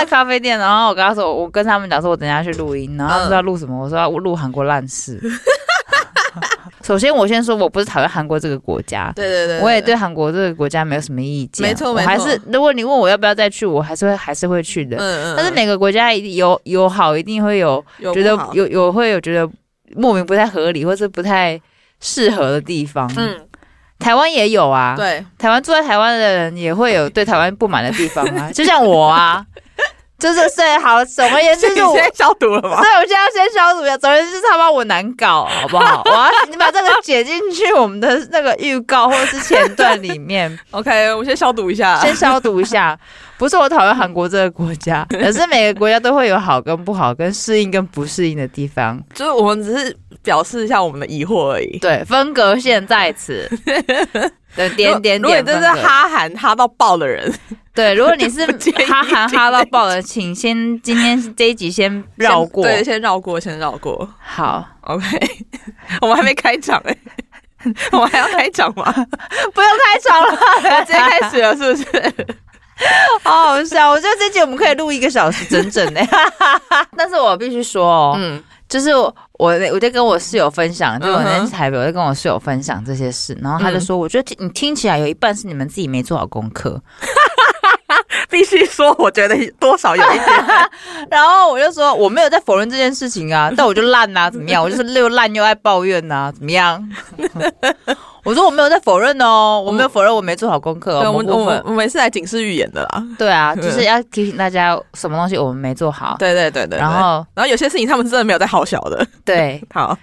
在咖啡店，然后我跟他说，我跟他们讲说，我等下去录音，然后他们说要录什么？我说要录韩国烂事。首先，我先说，我不是讨厌韩国这个国家，对对对，我也对韩国这个国家没有什么意见，没错没错。还是如果你问我要不要再去，我还是会还是会去的。嗯嗯。但是每个国家一定有有好，一定会有觉得有有会有觉得莫名不太合理或是不太适合的地方。嗯，台湾也有啊。对，台湾住在台湾的人也会有对台湾不满的地方啊，就像我啊。就是最好，总而言之，就是我先消毒了吗？对，我现在要先消毒一下。总而言之，他把我难搞，好不好？我要你把这个剪进去我们的那个预告或者是前段里面。OK，我先消毒一下，先消毒一下。不是我讨厌韩国这个国家，可是每个国家都会有好跟不好，跟适应跟不适应的地方。就是我们只是表示一下我们的疑惑而已。对，分隔线在此。对，点点点。如果你真是哈韩哈到爆的人。对，如果你是 哈韩哈到爆的，请先今天这一集先绕过，对，先绕过，先绕过。好，OK，我们还没开场哎，我们还要开场吗？不用开场了，直接开始了，是不是？好好笑，我觉得这集我们可以录一个小时整整的。但是我必须说哦，嗯，就是我我在跟我室友分享，就我在台北，我在跟我室友分享这些事，然后他就说，我觉得你听起来有一半是你们自己没做好功课。必须说，我觉得多少有一点。然后我就说，我没有在否认这件事情啊，但我就烂啊，怎么样？我就是又烂又爱抱怨呐、啊，怎么样？我说我没有在否认哦，我没有否认我没做好功课、哦。我们我们我们是来警示预言的啦。对啊，就是要提醒大家什么东西我们没做好。对对对对。然后然后有些事情他们真的没有在好小的。对，好。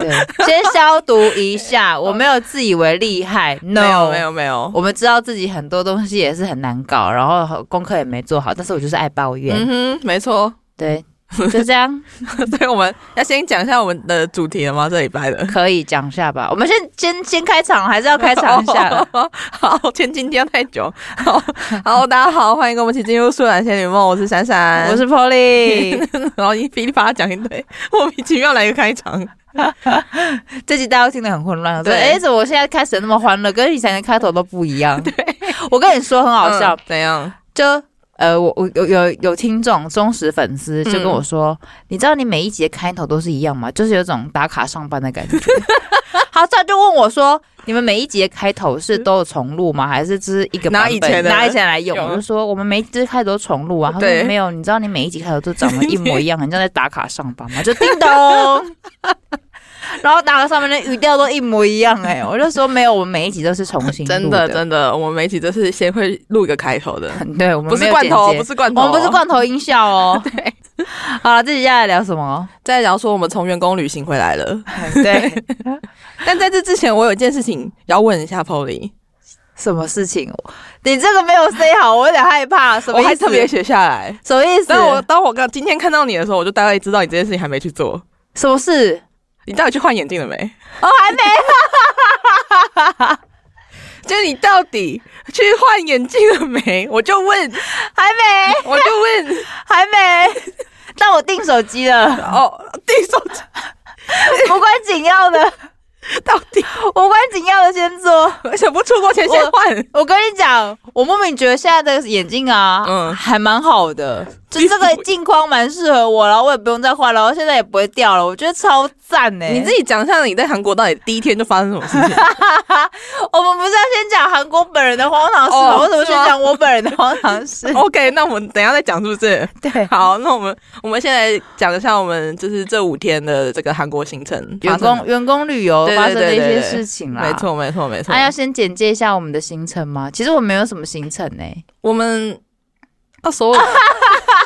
对，先消毒一下。我没有自以为厉害，no，没有没有没有。我们知道自己很多东西也是很难搞，然后功课也没做好，但是我就是爱抱怨。嗯哼，没错，对，就这样。所以我们要先讲一下我们的主题了吗？这礼拜的可以讲一下吧。我们先先先开场，还是要开场一下？好，前今天太久。好，好，大家好，欢迎跟我们一起进入《素颜仙女梦》。我是闪闪，我是 Polly，然后一噼里啪啦讲一堆，莫名其妙来一个开场。这集大家都听得很混乱，对，哎，怎么我现在开始那么欢乐，跟以前的开头都不一样？对，我跟你说很好笑，怎样？就呃，我我有有有听众忠实粉丝就跟我说，你知道你每一集的开头都是一样吗？就是有种打卡上班的感觉。好，他就问我说，你们每一集的开头是都有重录吗？还是只是一个拿以前的拿以前来用？我就说我们每一集开头都重录啊。他说没有，你知道你每一集开头都长得一模一样，很像在打卡上班吗？就 叮咚。然后打卡上面的语调都一模一样哎，我就说没有，我们每一集都是重新的。真的真的，我们每一集都是先会录一个开头的。对，我们不是罐头，不是罐头，我们不是罐头音效哦。对，好了，这集接下来聊什么？再聊说我们从员工旅行回来了。对，但在这之前，我有一件事情要问一下 Polly。什么事情？你这个没有 say 好，我有点害怕。什么意思？我还特别写下来，什么意思？当我当我刚今天看到你的时候，我就大概知道你这件事情还没去做。什么事？你到底去换眼镜了没？哦，还没。就你到底去换眼镜了没？我就问，还没。我就问，还没。但我订手机了。哦，订手机，无关紧要的。到底无关紧要的先做，想不出国前先换。我跟你讲，我莫名觉得现在的眼镜啊，嗯，还蛮好的。就这个 镜框蛮适合我然后，我也不用再换了，我现在也不会掉了，我觉得超赞呢。你自己讲一下你在韩国到底第一天就发生什么事情？我们不是要先讲韩国本人的荒唐事吗？为什么先讲我本人的荒唐事？OK，那我们等一下再讲，是不是？对，好，那我们我们现在讲一下我们就是这五天的这个韩国行程，员工员工旅游发生的一些事情啦。没错，没错，没错。那要先简介一下我们的行程吗？其实我们没有什么行程呢，我们啊，所有。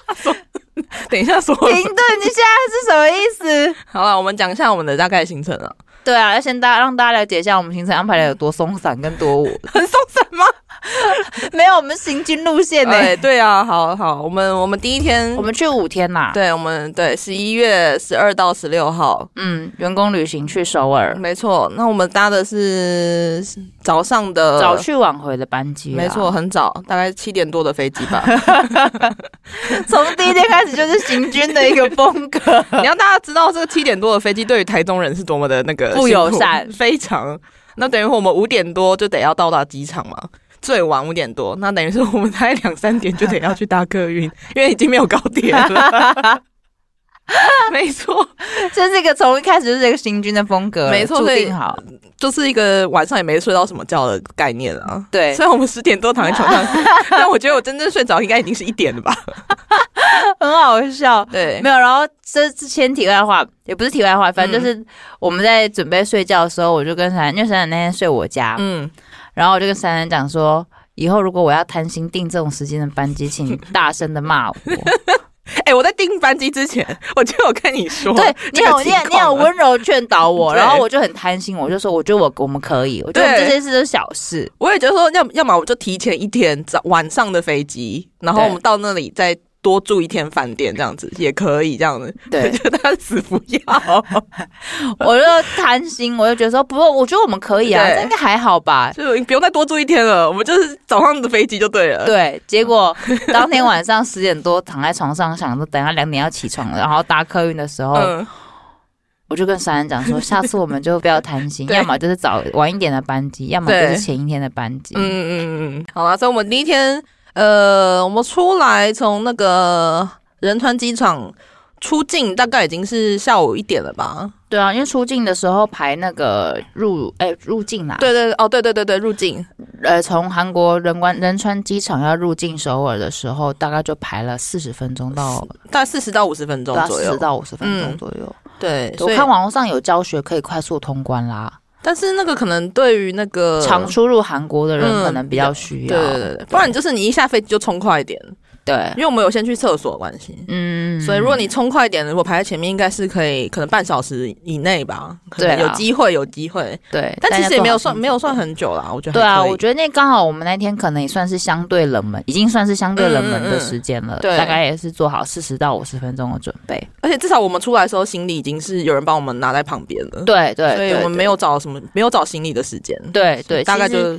等一下说，停顿！你现在是什么意思？好了，我们讲一下我们的大概行程了。对啊，要先大让大家了解一下我们行程安排的有多松散跟多我 很松散吗？没有，我们行军路线呢、欸？对啊，好好，我们我们第一天，我们去五天呐。对，我们对十一月十二到十六号，嗯，员工旅行去首尔，没错。那我们搭的是早上的早去晚回的班机，没错，很早，大概七点多的飞机吧。从第一天开始就是行军的一个风格。你要大家知道这个七点多的飞机对于台中人是多么的那个。不友善，非常。那等于我们五点多就得要到达机场嘛，最晚五点多，那等于是我们大概两三点就得要去搭客运，因为已经没有高铁了。没错，这是一个从一开始就是一个行军的风格，没错，注定好，就是一个晚上也没睡到什么觉的概念啊。对，虽然我们十点多躺在床上，但我觉得我真正睡着应该已经是一点了吧，很好笑。对，没有，然后这之前题外话也不是题外话，反正就是我们在准备睡觉的时候，我就跟珊珊，因为闪闪那天睡我家，嗯，然后我就跟珊珊讲说，以后如果我要贪心订这种时间的班机，请大声的骂我。哎、欸，我在订班机之前，我就有跟你说，对你有你你有温柔劝导我，然后我就很贪心，我就说，我觉得我我们可以，我觉得这些事都是小事。我也觉得说，要要么我就提前一天早晚上的飞机，然后我们到那里再。多住一天饭店这样子也可以，这样子。对，我觉得他死不要，我就贪心，我就觉得说，不过我觉得我们可以啊，这应该还好吧，就不用再多住一天了，我们就是早上的飞机就对了。对，结果当天晚上十点多躺在床上，想说等下两点要起床了，然后搭客运的时候，嗯、我就跟珊珊讲说，下次我们就不要贪心，要么就是早晚一点的班机，要么就是前一天的班机。嗯嗯嗯。嗯，好啊，所以我们第一天。呃，我们出来从那个仁川机场出境，大概已经是下午一点了吧？对啊，因为出境的时候排那个入哎、欸、入境啦。对对哦，对对对对，入境。呃，从韩国仁关仁川机场要入境首尔的时候，大概就排了四十分钟到，大概四十到五十分钟左右，四十到五十分钟左右。嗯、对，我看网络上有教学可以快速通关啦。但是那个可能对于那个常出入韩国的人可能比较需要，嗯、对对对，不然就是你一下飞机就冲快一点。对，因为我们有先去厕所的关系，嗯，所以如果你冲快一点，如果排在前面，应该是可以，可能半小时以内吧，可能有机会，有机会，对。但其实也没有算，没有算很久啦，我觉得。对啊，我觉得那刚好我们那天可能也算是相对冷门，已经算是相对冷门的时间了，对，大概也是做好四十到五十分钟的准备。而且至少我们出来的时候，行李已经是有人帮我们拿在旁边了，对对，所以我们没有找什么，没有找行李的时间，对对，大概就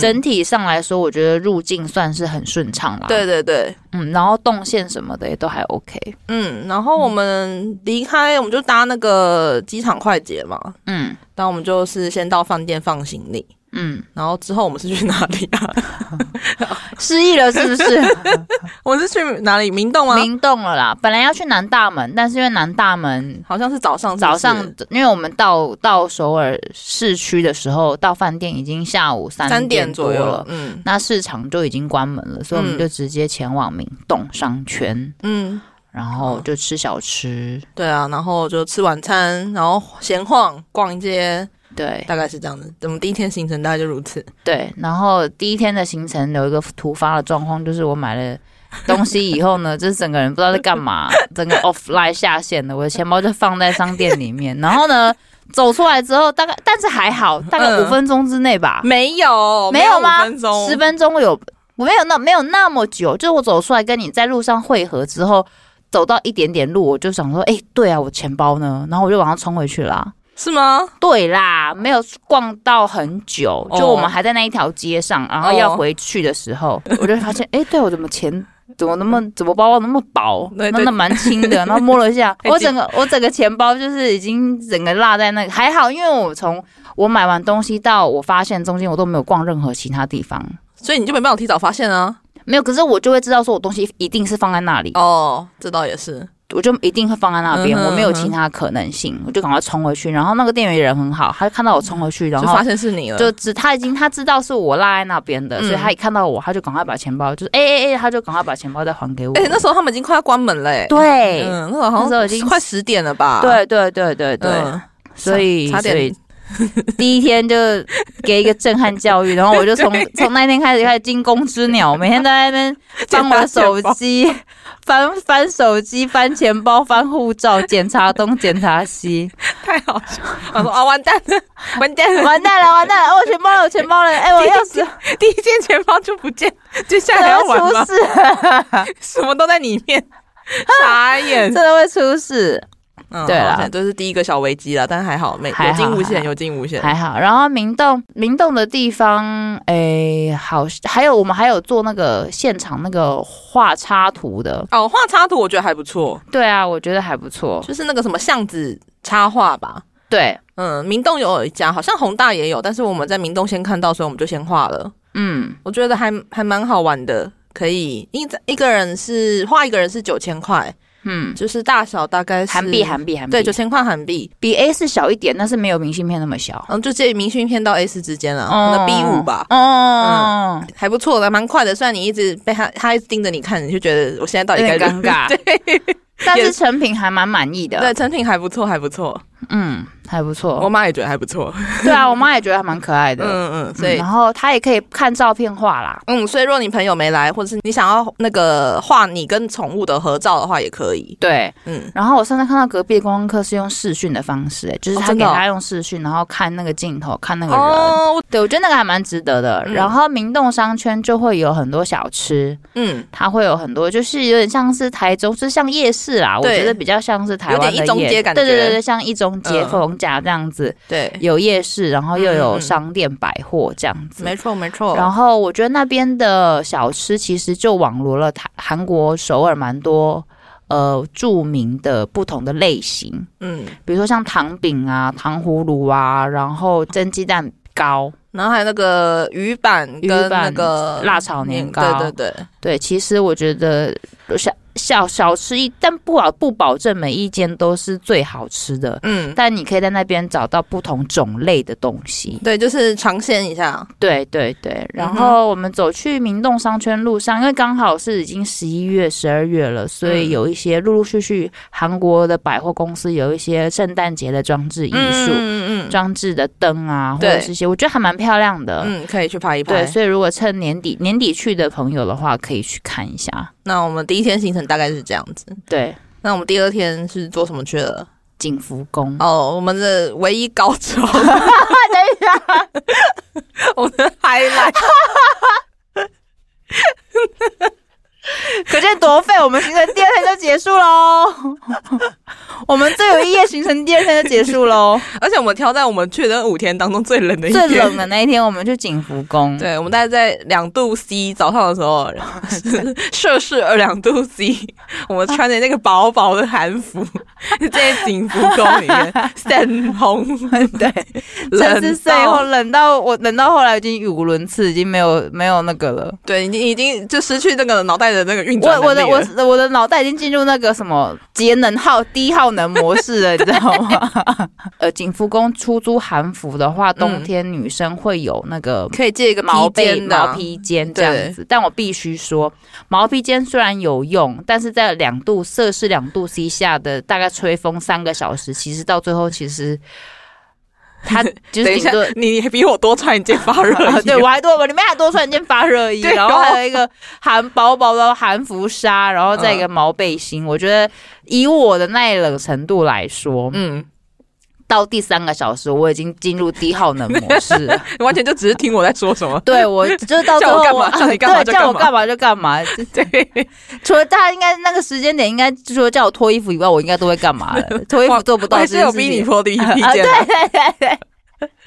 整体上来说，我觉得入境算是很顺畅啦，对对对。嗯，然后动线什么的也都还 OK。嗯，然后我们离开，我们就搭那个机场快捷嘛。嗯，然后我们就是先到饭店放行李。嗯，然后之后我们是去哪里啊？失忆了是不是？我是去哪里？明洞啊，明洞了啦。本来要去南大门，但是因为南大门好像是早上是是早上，因为我们到到首尔市区的时候，到饭店已经下午三点，点左右了。嗯，那市场就已经关门了，所以我们就直接前往明洞商圈。嗯，然后就吃小吃。对啊，然后就吃晚餐，然后闲晃逛街。对，大概是这样子。我们第一天行程大概就如此。对，然后第一天的行程有一个突发的状况，就是我买了东西以后呢，就是整个人不知道在干嘛，整个 offline 下线了。我的钱包就放在商店里面，然后呢，走出来之后，大概但是还好，大概五分钟之内吧。嗯、没有，没有吗？十分钟有，我没有那没有那么久，就是我走出来跟你在路上汇合之后，走到一点点路，我就想说，哎，对啊，我钱包呢？然后我就往上冲回去了。是吗？对啦，没有逛到很久，就我们还在那一条街上，然后要回去的时候，我就发现，哎，对我怎么钱怎么那么 怎么包包那么薄，那那蛮轻的，然后摸了一下，我整个我整个钱包就是已经整个落在那个，还好，因为我从我买完东西到我发现中间我都没有逛任何其他地方，所以你就没办法提早发现啊？没有，可是我就会知道说我东西一定是放在那里。哦，这倒也是。我就一定会放在那边，我没有其他可能性，我就赶快冲回去。然后那个店员人很好，他就看到我冲回去，然后就发现是你了，就只他已经他知道是我落在那边的，所以他一看到我，他就赶快把钱包，就是哎哎哎，他就赶快把钱包再还给我。哎，那时候他们已经快要关门了，对，嗯，那时候好像已经快十点了吧？对对对对对，所以所以 第一天就给一个震撼教育，然后我就从 从那天开始开始惊弓之鸟，每天都在那边翻我的手机。翻翻手机，翻钱包，翻护照，检查东，检查西，太好笑！我说啊，完蛋了，完蛋了，完蛋了，完蛋了！我钱包了，我钱包了！哎，我要死，第一件钱包就不见，接下来要出事，什么都在里面，傻眼，真的会出事。对了，这是第一个小危机了，但是还好，没有惊无险，有惊无险，还好。然后明洞，明洞的地方，哎，好，还有我们还有做那个现场那个画插图的哦，画插图我觉得还不错。对啊，我觉得还不错，就是那个什么巷子插画吧。对，嗯，明洞有一家，好像宏大也有，但是我们在明洞先看到，所以我们就先画了。嗯，我觉得还还蛮好玩的，可以一一个人是画一个人是九千块。嗯，就是大小大概是韩币，韩币，韩币，对，九千块韩币，比 A 四小一点，但是没有明信片那么小。嗯，就介于明信片到 A 四之间了，那 B 五吧。哦，嗯，还不错的，蛮快的。虽然你一直被他，他一直盯着你看，你就觉得我现在到底该尴尬。对，但是成品还蛮满意的。对，成品还不错，还不错。嗯。还不错，我妈也觉得还不错。对啊，我妈也觉得还蛮可爱的。嗯嗯，所以然后她也可以看照片画啦。嗯，所以如果你朋友没来，或者是你想要那个画你跟宠物的合照的话，也可以。对，嗯。然后我上次看到隔壁的观光客是用视讯的方式，哎，就是他给他用视讯，然后看那个镜头，看那个人。哦，对，我觉得那个还蛮值得的。然后明洞商圈就会有很多小吃，嗯，它会有很多，就是有点像是台中，是像夜市啦。我觉得比较像是台湾的一中街感觉。对对对对，像一中街、逢甲这样子。对，有夜市，然后又有商店百货这样子，没错没错。然后我觉得那边的小吃其实就网罗了台韩国首尔蛮多呃著名的不同的类型，嗯，比如说像糖饼啊、糖葫芦啊，然后蒸鸡蛋糕，然后还有那个鱼板跟那个辣炒年糕，对对对对。其实我觉得像。小小吃一，但不保不保证每一间都是最好吃的。嗯，但你可以在那边找到不同种类的东西。对，就是尝鲜一下。对对对。然后我们走去明洞商圈路上，因为刚好是已经十一月、十二月了，所以有一些陆陆续续韩国的百货公司有一些圣诞节的装置艺术，嗯嗯，装置的灯啊，或者是些，我觉得还蛮漂亮的。嗯，可以去拍一拍。对，所以如果趁年底年底去的朋友的话，可以去看一下。那我们第一天行程大概是这样子，对。那我们第二天是做什么去了？景福宫哦，我们的唯一高潮。等一下，我们的 highlight。可见多废！我们行程第二天就结束喽。我们最有意义行程第二天就结束喽。而且我们挑在我们去的五天当中最冷的一天，最冷的那一天，我们去景福宫。对，我们大概在两度 C 早上的时候，摄氏二两度 C，我们穿着那个薄薄的韩服，在景福宫里面晒红。对，冷后冷到我冷到后来已经语无伦次，已经没有没有那个了。对，已经已经就失去那个脑袋的那个运转。我我的我我的脑袋已经进入那个什么节能耗低耗能模式了，你知道吗？呃，景福宫出租韩服的话，冬天女生会有那个可以借一个毛被毛披肩这样子。但我必须说，毛披肩虽然有用，但是在两度摄氏两度 C 下的大概吹风三个小时，其实到最后其实。他 就是等一下，你比我多穿一件发热衣，对我还多，我里面还多穿一件发热衣，然后还有一个韩薄薄的韩服纱，然后再一个毛背心。我觉得以我的耐冷程度来说，嗯，到第三个小时我已经进入低耗能模式了，你 完全就只是听我在说什么。对，我就是到最后叫我干嘛，叫你干嘛，叫我干嘛就干嘛。对，除了大家应该那个时间点，应该除了叫我脱衣服以外，我应该都会干嘛的。脱衣服做不到，还是有逼你脱的意见。对对对对。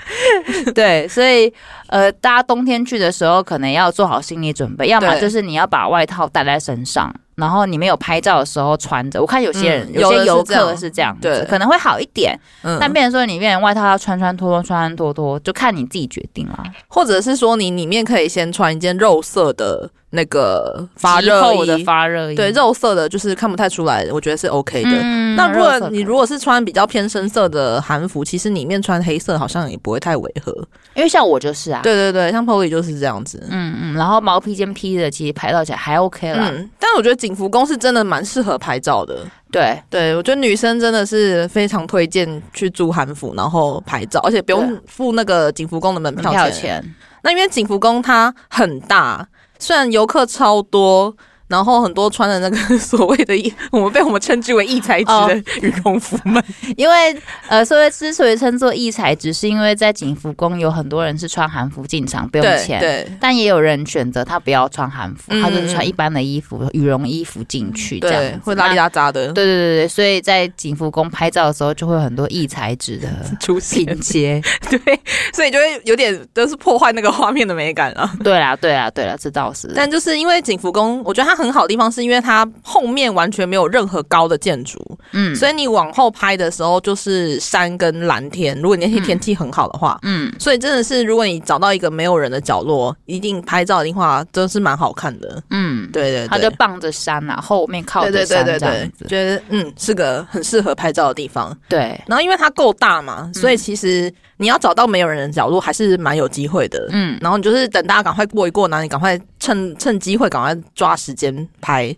对，所以呃，大家冬天去的时候，可能要做好心理准备，要么就是你要把外套带在身上，然后你没有拍照的时候穿着。我看有些人、嗯、有些游客是这样子，对，可能会好一点。嗯，但变成说你里面外套要穿穿脱脱，穿穿脱脱，就看你自己决定啦。或者是说你里面可以先穿一件肉色的。那个发热衣的发热衣，对，肉色的，就是看不太出来，我觉得是 OK 的。嗯、那如果你如果是穿比较偏深色的韩服，其实里面穿黑色好像也不会太违和，因为像我就是啊，对对对，像 Polly 就是这样子。嗯嗯，然后毛披肩披的，其实拍照起来还 OK 啦。嗯，但我觉得景福宫是真的蛮适合拍照的。对对，我觉得女生真的是非常推荐去租韩服，然后拍照，而且不用付那个景福宫的门票钱。钱那因为景福宫它很大。虽然游客超多。然后很多穿的那个 所谓的异，我们被我们称之为异材质的羽绒服们，因为呃，所谓之所以称作异材质，是因为在景福宫有很多人是穿韩服进场不用钱，对，但也有人选择他不要穿韩服，他就是穿一般的衣服，羽绒衣服进去，这样会邋里邋遢的。对对对对，所以在景福宫拍照的时候，就会有很多异材质的 出拼接，对，所以就会有点都是破坏那个画面的美感啊。对啦对啦对啦，这倒是。但就是因为景福宫，我觉得它。很好的地方是因为它后面完全没有任何高的建筑，嗯，所以你往后拍的时候就是山跟蓝天。如果你那天天气很好的话，嗯，所以真的是如果你找到一个没有人的角落，一定拍照的话，真是蛮好看的。嗯，对对，它就傍着山啊，后面靠着山这样子，对对对对，觉得嗯是个很适合拍照的地方。对，然后因为它够大嘛，所以其实你要找到没有人的角落还是蛮有机会的。嗯，然后你就是等大家赶快过一过，然后你赶快趁趁机会赶快抓时间拍。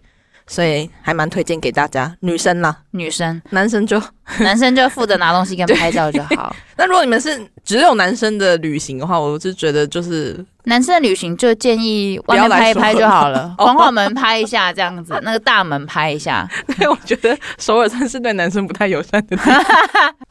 所以还蛮推荐给大家，女生啦，女生，男生就 男生就负责拿东西跟拍照就好。那如果你们是只有男生的旅行的话，我就觉得就是男生的旅行就建议外面拍一拍就好了，皇后门拍一下这样子，那个大门拍一下。对，我觉得首尔算是对男生不太友善的地方。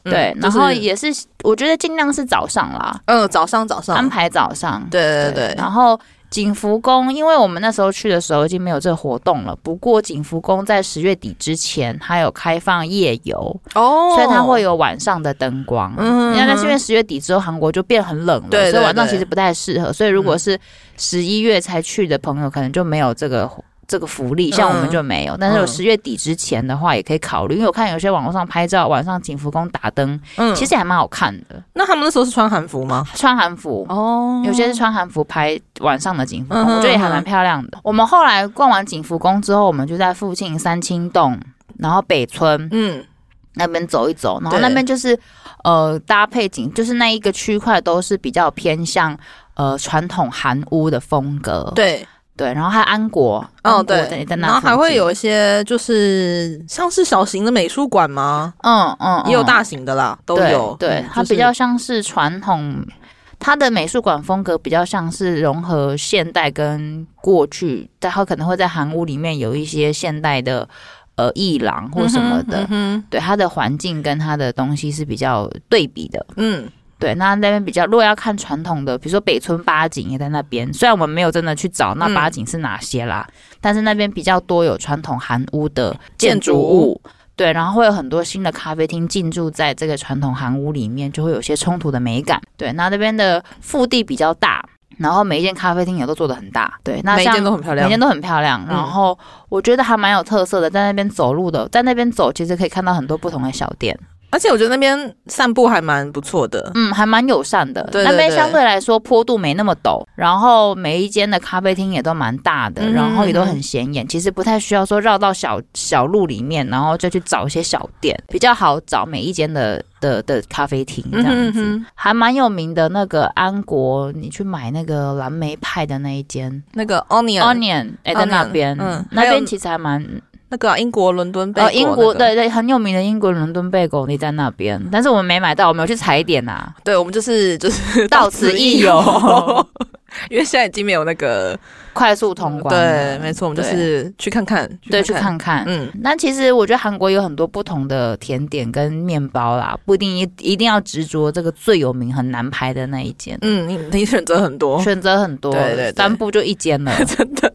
对，然后也是，我觉得尽量是早上啦，嗯，早上早上安排早上，对对对，然后。景福宫，因为我们那时候去的时候已经没有这个活动了。不过景福宫在十月底之前还有开放夜游哦，所以它会有晚上的灯光。嗯，因为那是因为十月底之后韩国就变很冷了，对，所以晚上其实不太适合。所以如果是十一月才去的朋友，可能就没有这个。这个福利像我们就没有，嗯、但是有十月底之前的话也可以考虑，嗯、因为我看有些网络上拍照，晚上景福宫打灯，嗯，其实还蛮好看的。那他们那时候是穿韩服吗？穿韩服。哦，有些是穿韩服拍晚上的景福宫，嗯、我觉得也还蛮漂亮的。嗯、我们后来逛完景福宫之后，我们就在附近三清洞，然后北村，嗯，那边走一走，然后那边就是呃搭配景，就是那一个区块都是比较偏向呃传统韩屋的风格，对。对，然后还有安国，哦对，然后还会有一些就是像是小型的美术馆吗？嗯嗯，也有大型的啦，都有。对，它比较像是传统，它的美术馆风格比较像是融合现代跟过去，但它可能会在韩屋里面有一些现代的呃艺廊或什么的。嗯，对，它的环境跟它的东西是比较对比的。嗯。对，那那边比较，如果要看传统的，比如说北村八景也在那边。虽然我们没有真的去找那八景是哪些啦，嗯、但是那边比较多有传统韩屋的建筑物。对，然后会有很多新的咖啡厅进驻在这个传统韩屋里面，就会有些冲突的美感。对，那那边的腹地比较大，然后每一间咖啡厅也都做的很大。对，那每一间都很漂亮，每一间都很漂亮。然后我觉得还蛮有特色的，在那边走路的，在那边走其实可以看到很多不同的小店。而且我觉得那边散步还蛮不错的，嗯，还蛮友善的。对，对，对，那边相对来说坡度没那么陡，然后每一间的咖啡厅也都蛮大的，嗯、然后也都很显眼。其实不太需要说绕到小小路里面，然后再去找一些小店，比较好找每一间的的的咖啡厅这样子。嗯、哼还蛮有名的那个安国，你去买那个蓝莓派的那一间，那个 Onion Onion 哎，在那边，嗯，那边其实还蛮。那个、啊、英国伦敦贝果、那个，英国对对很有名的英国伦敦贝狗，你在那边，但是我们没买到，我们有去踩点呐、啊。对，我们就是就是到此一游，因为现在已经没有那个。快速通关，对，没错，我们就是去看看，对，去看看，嗯。那其实我觉得韩国有很多不同的甜点跟面包啦，不一定一一定要执着这个最有名很难排的那一间。嗯，你你选择很多，选择很多，对对，三步就一间了，真的，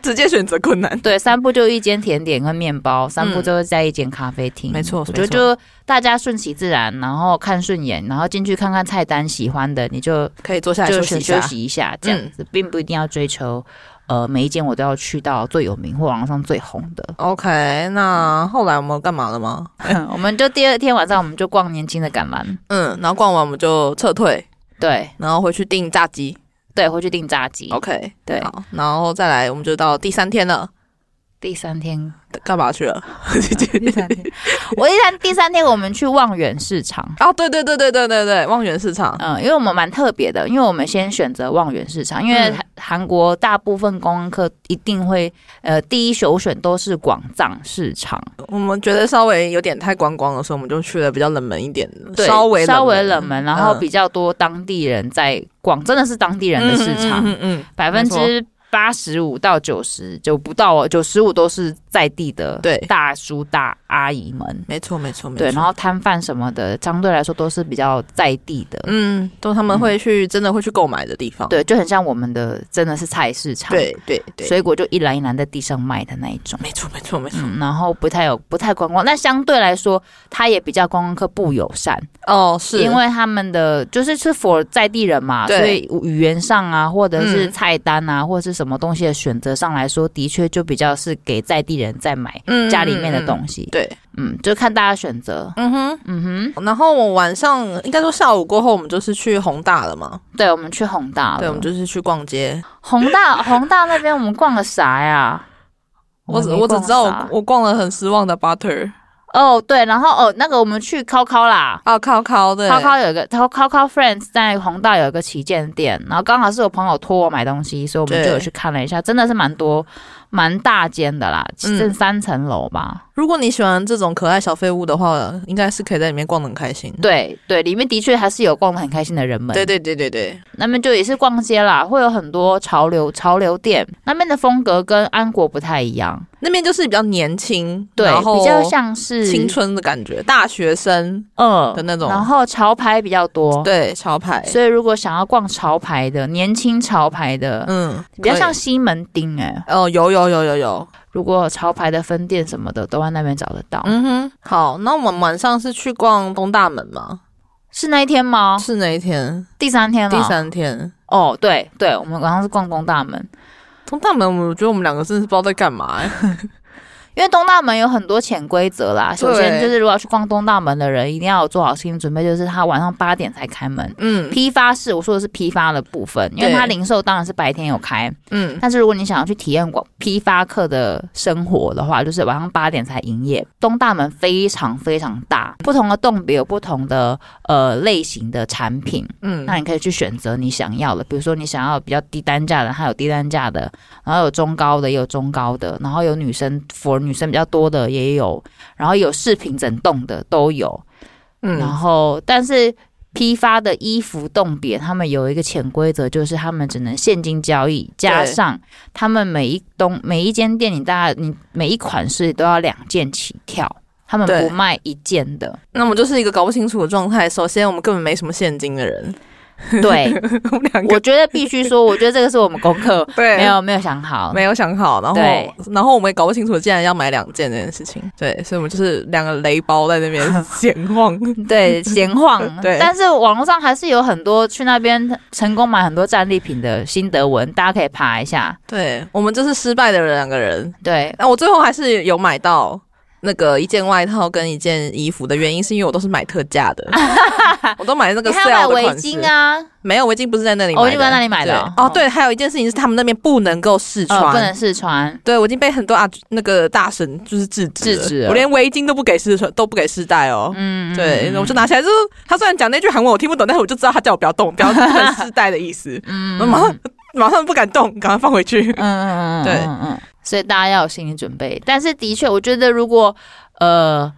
直接选择困难。对，三步就一间甜点跟面包，三步就会在一间咖啡厅。没错，我觉得就大家顺其自然，然后看顺眼，然后进去看看菜单，喜欢的你就可以坐下来休息休息一下，这样子，并不一定要追求。呃，每一间我都要去到最有名或网上最红的。OK，那后来我们干嘛了吗？我们就第二天晚上我们就逛年轻的橄榄，嗯，然后逛完我们就撤退，对，然后回去订炸鸡，对，回去订炸鸡。OK，对，好，然后再来我们就到第三天了。第三天干嘛去了？第三天，我第三第三天我们去望远市场。哦，对对对对对对对，望远市场。嗯，因为我们蛮特别的，因为我们先选择望远市场，因为韩国大部分观光客一定会呃第一首选都是广藏市场。我们觉得稍微有点太观光的时候，我们就去了比较冷门一点的，对稍微稍微冷门，然后比较多当地人在逛，真的是当地人的市场。嗯嗯，百分之。八十五到九十就不到哦，九十五都是在地的对。大叔大阿姨们，没错没错没错。对，然后摊贩什么的，相对来说都是比较在地的，嗯，都他们会去真的会去购买的地方，对，就很像我们的真的是菜市场，对对对，水果就一篮一篮在地上卖的那一种，没错没错没错。然后不太有不太观光，那相对来说，它也比较观光客不友善。哦，是。因为他们的就是是 for 在地人嘛，所以语言上啊，或者是菜单啊，或者是什什么东西的选择上来说，的确就比较是给在地人在买家里面的东西。对，嗯，就看大家选择。嗯哼，嗯哼。然后我晚上应该说下午过后，我们就是去宏大了嘛。对，我们去宏大了。对，我们就是去逛街。宏大，宏大那边我们逛了啥呀？我只我只知道我我逛了很失望的 Butter。哦，对，然后哦，那个我们去 Coco 啦，哦，，Coco 对，Coco 有一个 Coco Friends 在红大有一个旗舰店，然后刚好是我朋友托我买东西，所以我们就有去看了一下，真的是蛮多。蛮大间的啦，剩三层楼吧、嗯。如果你喜欢这种可爱小废物的话，应该是可以在里面逛得很开心。对对，里面的确还是有逛得很开心的人们。对对对对对，那边就也是逛街啦，会有很多潮流潮流店。那边的风格跟安国不太一样，那边就是比较年轻，对，比较像是青春的感觉，大学生嗯的那种。然后潮牌比较多，对潮牌。所以如果想要逛潮牌的，年轻潮牌的，嗯，比较像西门町哎、欸。哦，有有。有有有有，如果潮牌的分店什么的都在那边找得到。嗯哼，好，那我们晚上是去逛东大门吗？是那一天吗？是那一天，第三天了。第三天，哦，对对，我们晚上是逛东大门。东大门，我觉得我们两个真的是不知道在干嘛哎。因为东大门有很多潜规则啦。首先就是，如果要去逛东大门的人，一定要有做好心理准备，就是他晚上八点才开门。嗯，批发是我说的是批发的部分，因为他零售当然是白天有开。嗯，但是如果你想要去体验过批发客的生活的话，就是晚上八点才营业。东大门非常非常大，不同的栋别有不同的呃类型的产品。嗯，那你可以去选择你想要的，比如说你想要比较低单价的，它有低单价的，然后有中高的，也有中高的，然后有女生 for 女生比较多的也有，然后有饰品整栋的都有，嗯，然后但是批发的衣服冻别，他们有一个潜规则，就是他们只能现金交易，加上他们每一东每一间店，你大概你每一款式都要两件起跳，他们不卖一件的。那么就是一个搞不清楚的状态。首先，我们根本没什么现金的人。对，我觉得必须说，我觉得这个是我们功课，对，没有没有想好，没有想好，然后然后我们也搞不清楚，竟然要买两件这件事情，对，所以我们就是两个雷包在那边 闲晃，对，闲晃，对。但是网络上还是有很多去那边成功买很多战利品的心得文，大家可以爬一下。对，我们就是失败的两个人，对。那我最后还是有买到。那个一件外套跟一件衣服的原因，是因为我都是买特价的，我都买那个 sale 的。围巾啊，没有围巾不是在那里买的，围巾在那里买的。哦，对，还有一件事情是他们那边不能够试穿，不能试穿。对，我已经被很多啊那个大神就是制止，制止，我连围巾都不给试穿，都不给试戴哦。嗯，对，我就拿起来，就是他虽然讲那句韩文我听不懂，但是我就知道他叫我不要动，不要试戴的意思。嗯，马上马上不敢动，赶快放回去。嗯嗯嗯，对，嗯。所以大家要有心理准备，但是的确，我觉得如果呃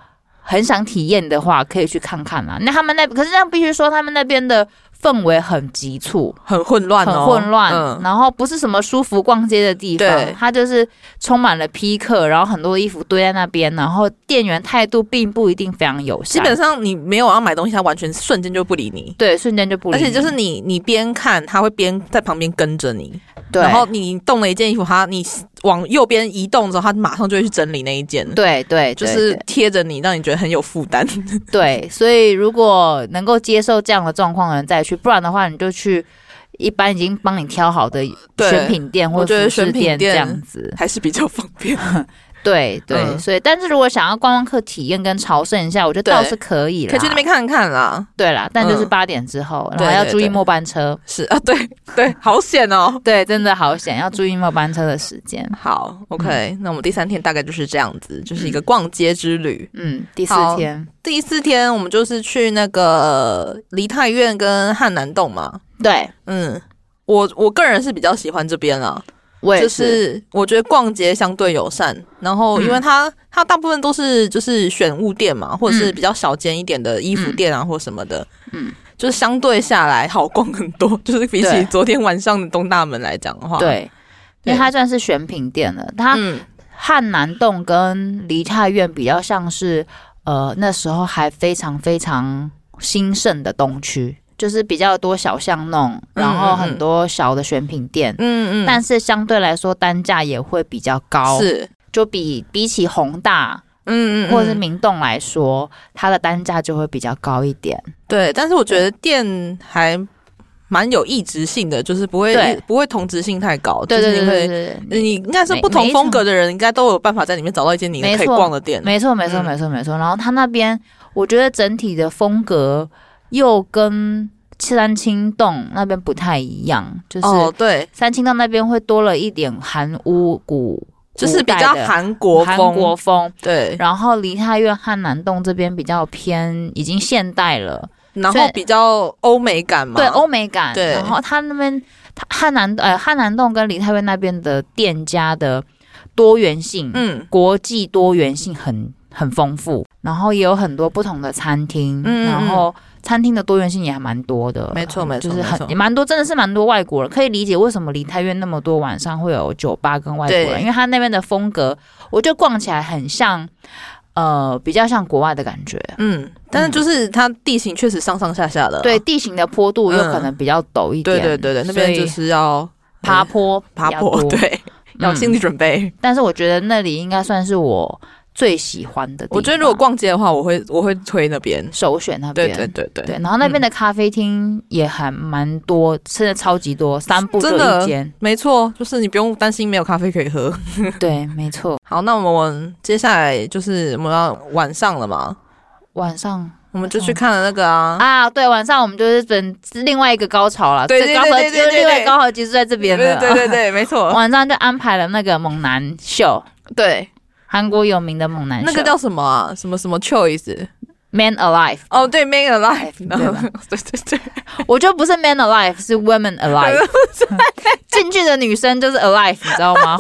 很想体验的话，可以去看看啦。那他们那可是这样必须说，他们那边的氛围很急促，很混乱，很混乱。嗯，然后不是什么舒服逛街的地方，对，它就是充满了批客，然后很多衣服堆在那边，然后店员态度并不一定非常友善。基本上你没有要买东西，他完全瞬间就不理你，对，瞬间就不理你。而且就是你你边看，他会边在旁边跟着你。对，然后你动了一件衣服，他你往右边移动之后，他马上就会去整理那一件。对对，就是贴着你，让你觉得很有负担。对，所以如果能够接受这样的状况的人再去，不然的话你就去一般已经帮你挑好的选品店或者服饰店这样子，还是比较方便。对对，嗯、所以但是如果想要观光客体验跟朝圣一下，我觉得倒是可以了，可以去那边看看啦。对啦，但就是八点之后，嗯、然后要注意末班车。是啊，对 对，好险哦，对，真的好险，要注意末班车的时间。好，OK，、嗯、那我们第三天大概就是这样子，就是一个逛街之旅。嗯，第四天，第四天我们就是去那个梨泰院跟汉南洞嘛。对，嗯，我我个人是比较喜欢这边啊。是就是。我觉得逛街相对友善，然后因为它、嗯、它大部分都是就是选物店嘛，或者是比较小间一点的衣服店啊，或什么的，嗯，就是相对下来好逛很多，就是比起昨天晚上的东大门来讲的话，对，因为它算是选品店了。它汉南洞跟梨泰院比较像是呃那时候还非常非常兴盛的东区。就是比较多小巷弄，然后很多小的选品店，嗯嗯，但是相对来说单价也会比较高，是就比比起宏大，嗯嗯，或者是明洞来说，它的单价就会比较高一点。对，但是我觉得店还蛮有异质性的，就是不会不会同质性太高。对对对你会对对对，你应该是不同风格的人，应该都有办法在里面找到一间你可以逛的店。没错，没错，没错，没错。然后他那边，我觉得整体的风格又跟三清洞那边不太一样，就是哦，对，三清洞那边会多了一点韩屋古，就是比较韩国风。韩国风。对，然后梨泰院汉南洞这边比较偏已经现代了，然后比较欧美感嘛，对，欧美感。对，然后他那边汉南呃汉南洞跟梨泰院那边的店家的多元性，嗯，国际多元性很很丰富，然后也有很多不同的餐厅，嗯，然后餐厅的多元性也还蛮多的，没错没错，就是很也蛮多，真的是蛮多外国人，可以理解为什么梨泰院那么多晚上会有酒吧跟外国人，因为他那边的风格，我觉得逛起来很像，呃，比较像国外的感觉，嗯，但是就是它地形确实上上下下的，对，地形的坡度有可能比较陡一点，对对对对，那边就是要爬坡爬坡，对。要心理准备，嗯，但是我觉得那里应该算是我最喜欢的地方。我觉得如果逛街的话，我会我会推那边，首选那边。对对对对，对。然后那边的咖啡厅也还蛮多，真的超级多，三步就一间。没错，就是你不用担心没有咖啡可以喝。对，没错。好，那我们接下来就是我们要晚上了嘛？晚上。我们就去看了那个啊啊，对，晚上我们就是等另外一个高潮了，对对对对对，另外高潮结束在这边了，对对对，没错。晚上就安排了那个猛男秀，对，韩国有名的猛男秀，那个叫什么啊？什么什么 choice？Man Alive？哦，对，Man Alive，对对对，我觉得不是 Man Alive，是 Women Alive，进去的女生就是 Alive，你知道吗？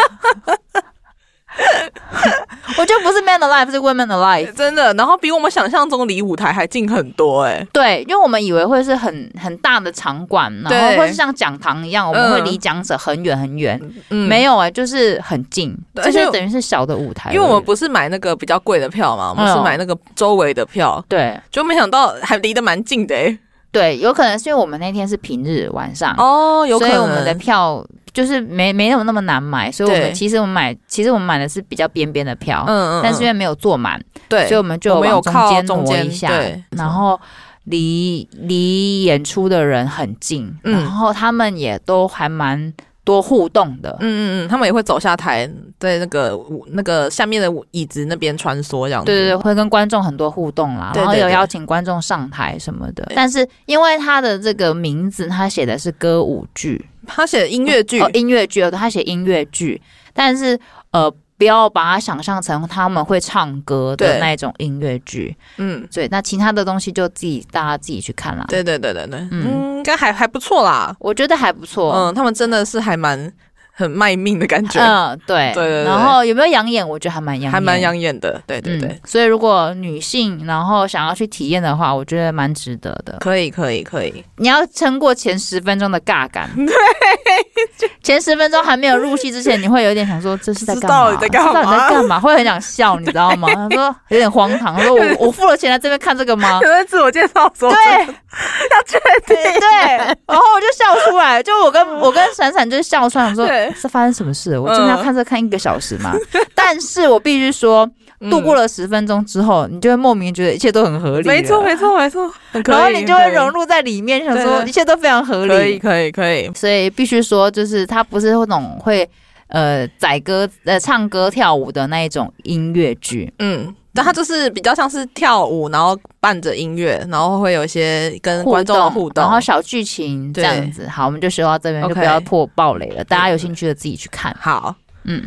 我觉得不是 Man Alive，是 Women Alive，真的。然后比我们想象中离舞台还近很多，哎。对，因为我们以为会是很很大的场馆，然后会是像讲堂一样，我们会离讲者很远很远。嗯，没有哎，就是很近，而且等于是小的舞台。因为我们不是买那个比较贵的票嘛，我们是买那个周围的票。对，就没想到还离得蛮近的，哎。对，有可能是因为我们那天是平日晚上哦，有可能所以我们的票就是没没有那么难买，所以我们其实我们买其实我们买的是比较边边的票，嗯嗯，但是因为没有坐满，对，所以我们就往中间挪一下，对，然后离离演出的人很近，然后他们也都还蛮。多互动的，嗯嗯嗯，他们也会走下台，在那个那个下面的椅子那边穿梭，这样子。对对对，会跟观众很多互动啦，然后有邀请观众上台什么的。但是因为他的这个名字，他写的是歌舞剧，他写音乐剧，哦，音乐剧，他写音乐剧，但是呃。不要把它想象成他们会唱歌的那种音乐剧，嗯，对。那其他的东西就自己大家自己去看啦。对对对对对，嗯，应该还还不错啦，我觉得还不错。嗯，他们真的是还蛮。很卖命的感觉，嗯，对，对，对，对，然后有没有养眼？我觉得还蛮养，还蛮养眼的，对对对、嗯。所以如果女性然后想要去体验的话，我觉得蛮值得的。可以，可以，可以。你要撑过前十分钟的尬感，对，前十分钟还没有入戏之前，你会有点想说这是在干嘛？在干嘛？在干嘛？会很想笑，你知道吗？他说有点荒唐，他说我 我付了钱来这边看这个吗？有人自我介绍说，对，要确定，对。然后我就笑出来，就我跟我跟闪闪就笑出来，说是发生什么事？我真的要看这看一个小时吗？嗯、但是我必须说，度过了十分钟之后，你就会莫名觉得一切都很合理。没错，没错，没错。然后你就会融入在里面，想说一切都非常合理。可以，可以，可以。所以必须说，就是它不是那种会呃载歌呃唱歌跳舞的那一种音乐剧。嗯。但它就是比较像是跳舞，然后伴着音乐，然后会有一些跟观众的互动，然后小剧情这样子。好，我们就说到这边，就不要破暴雷了。大家有兴趣的自己去看。好，嗯。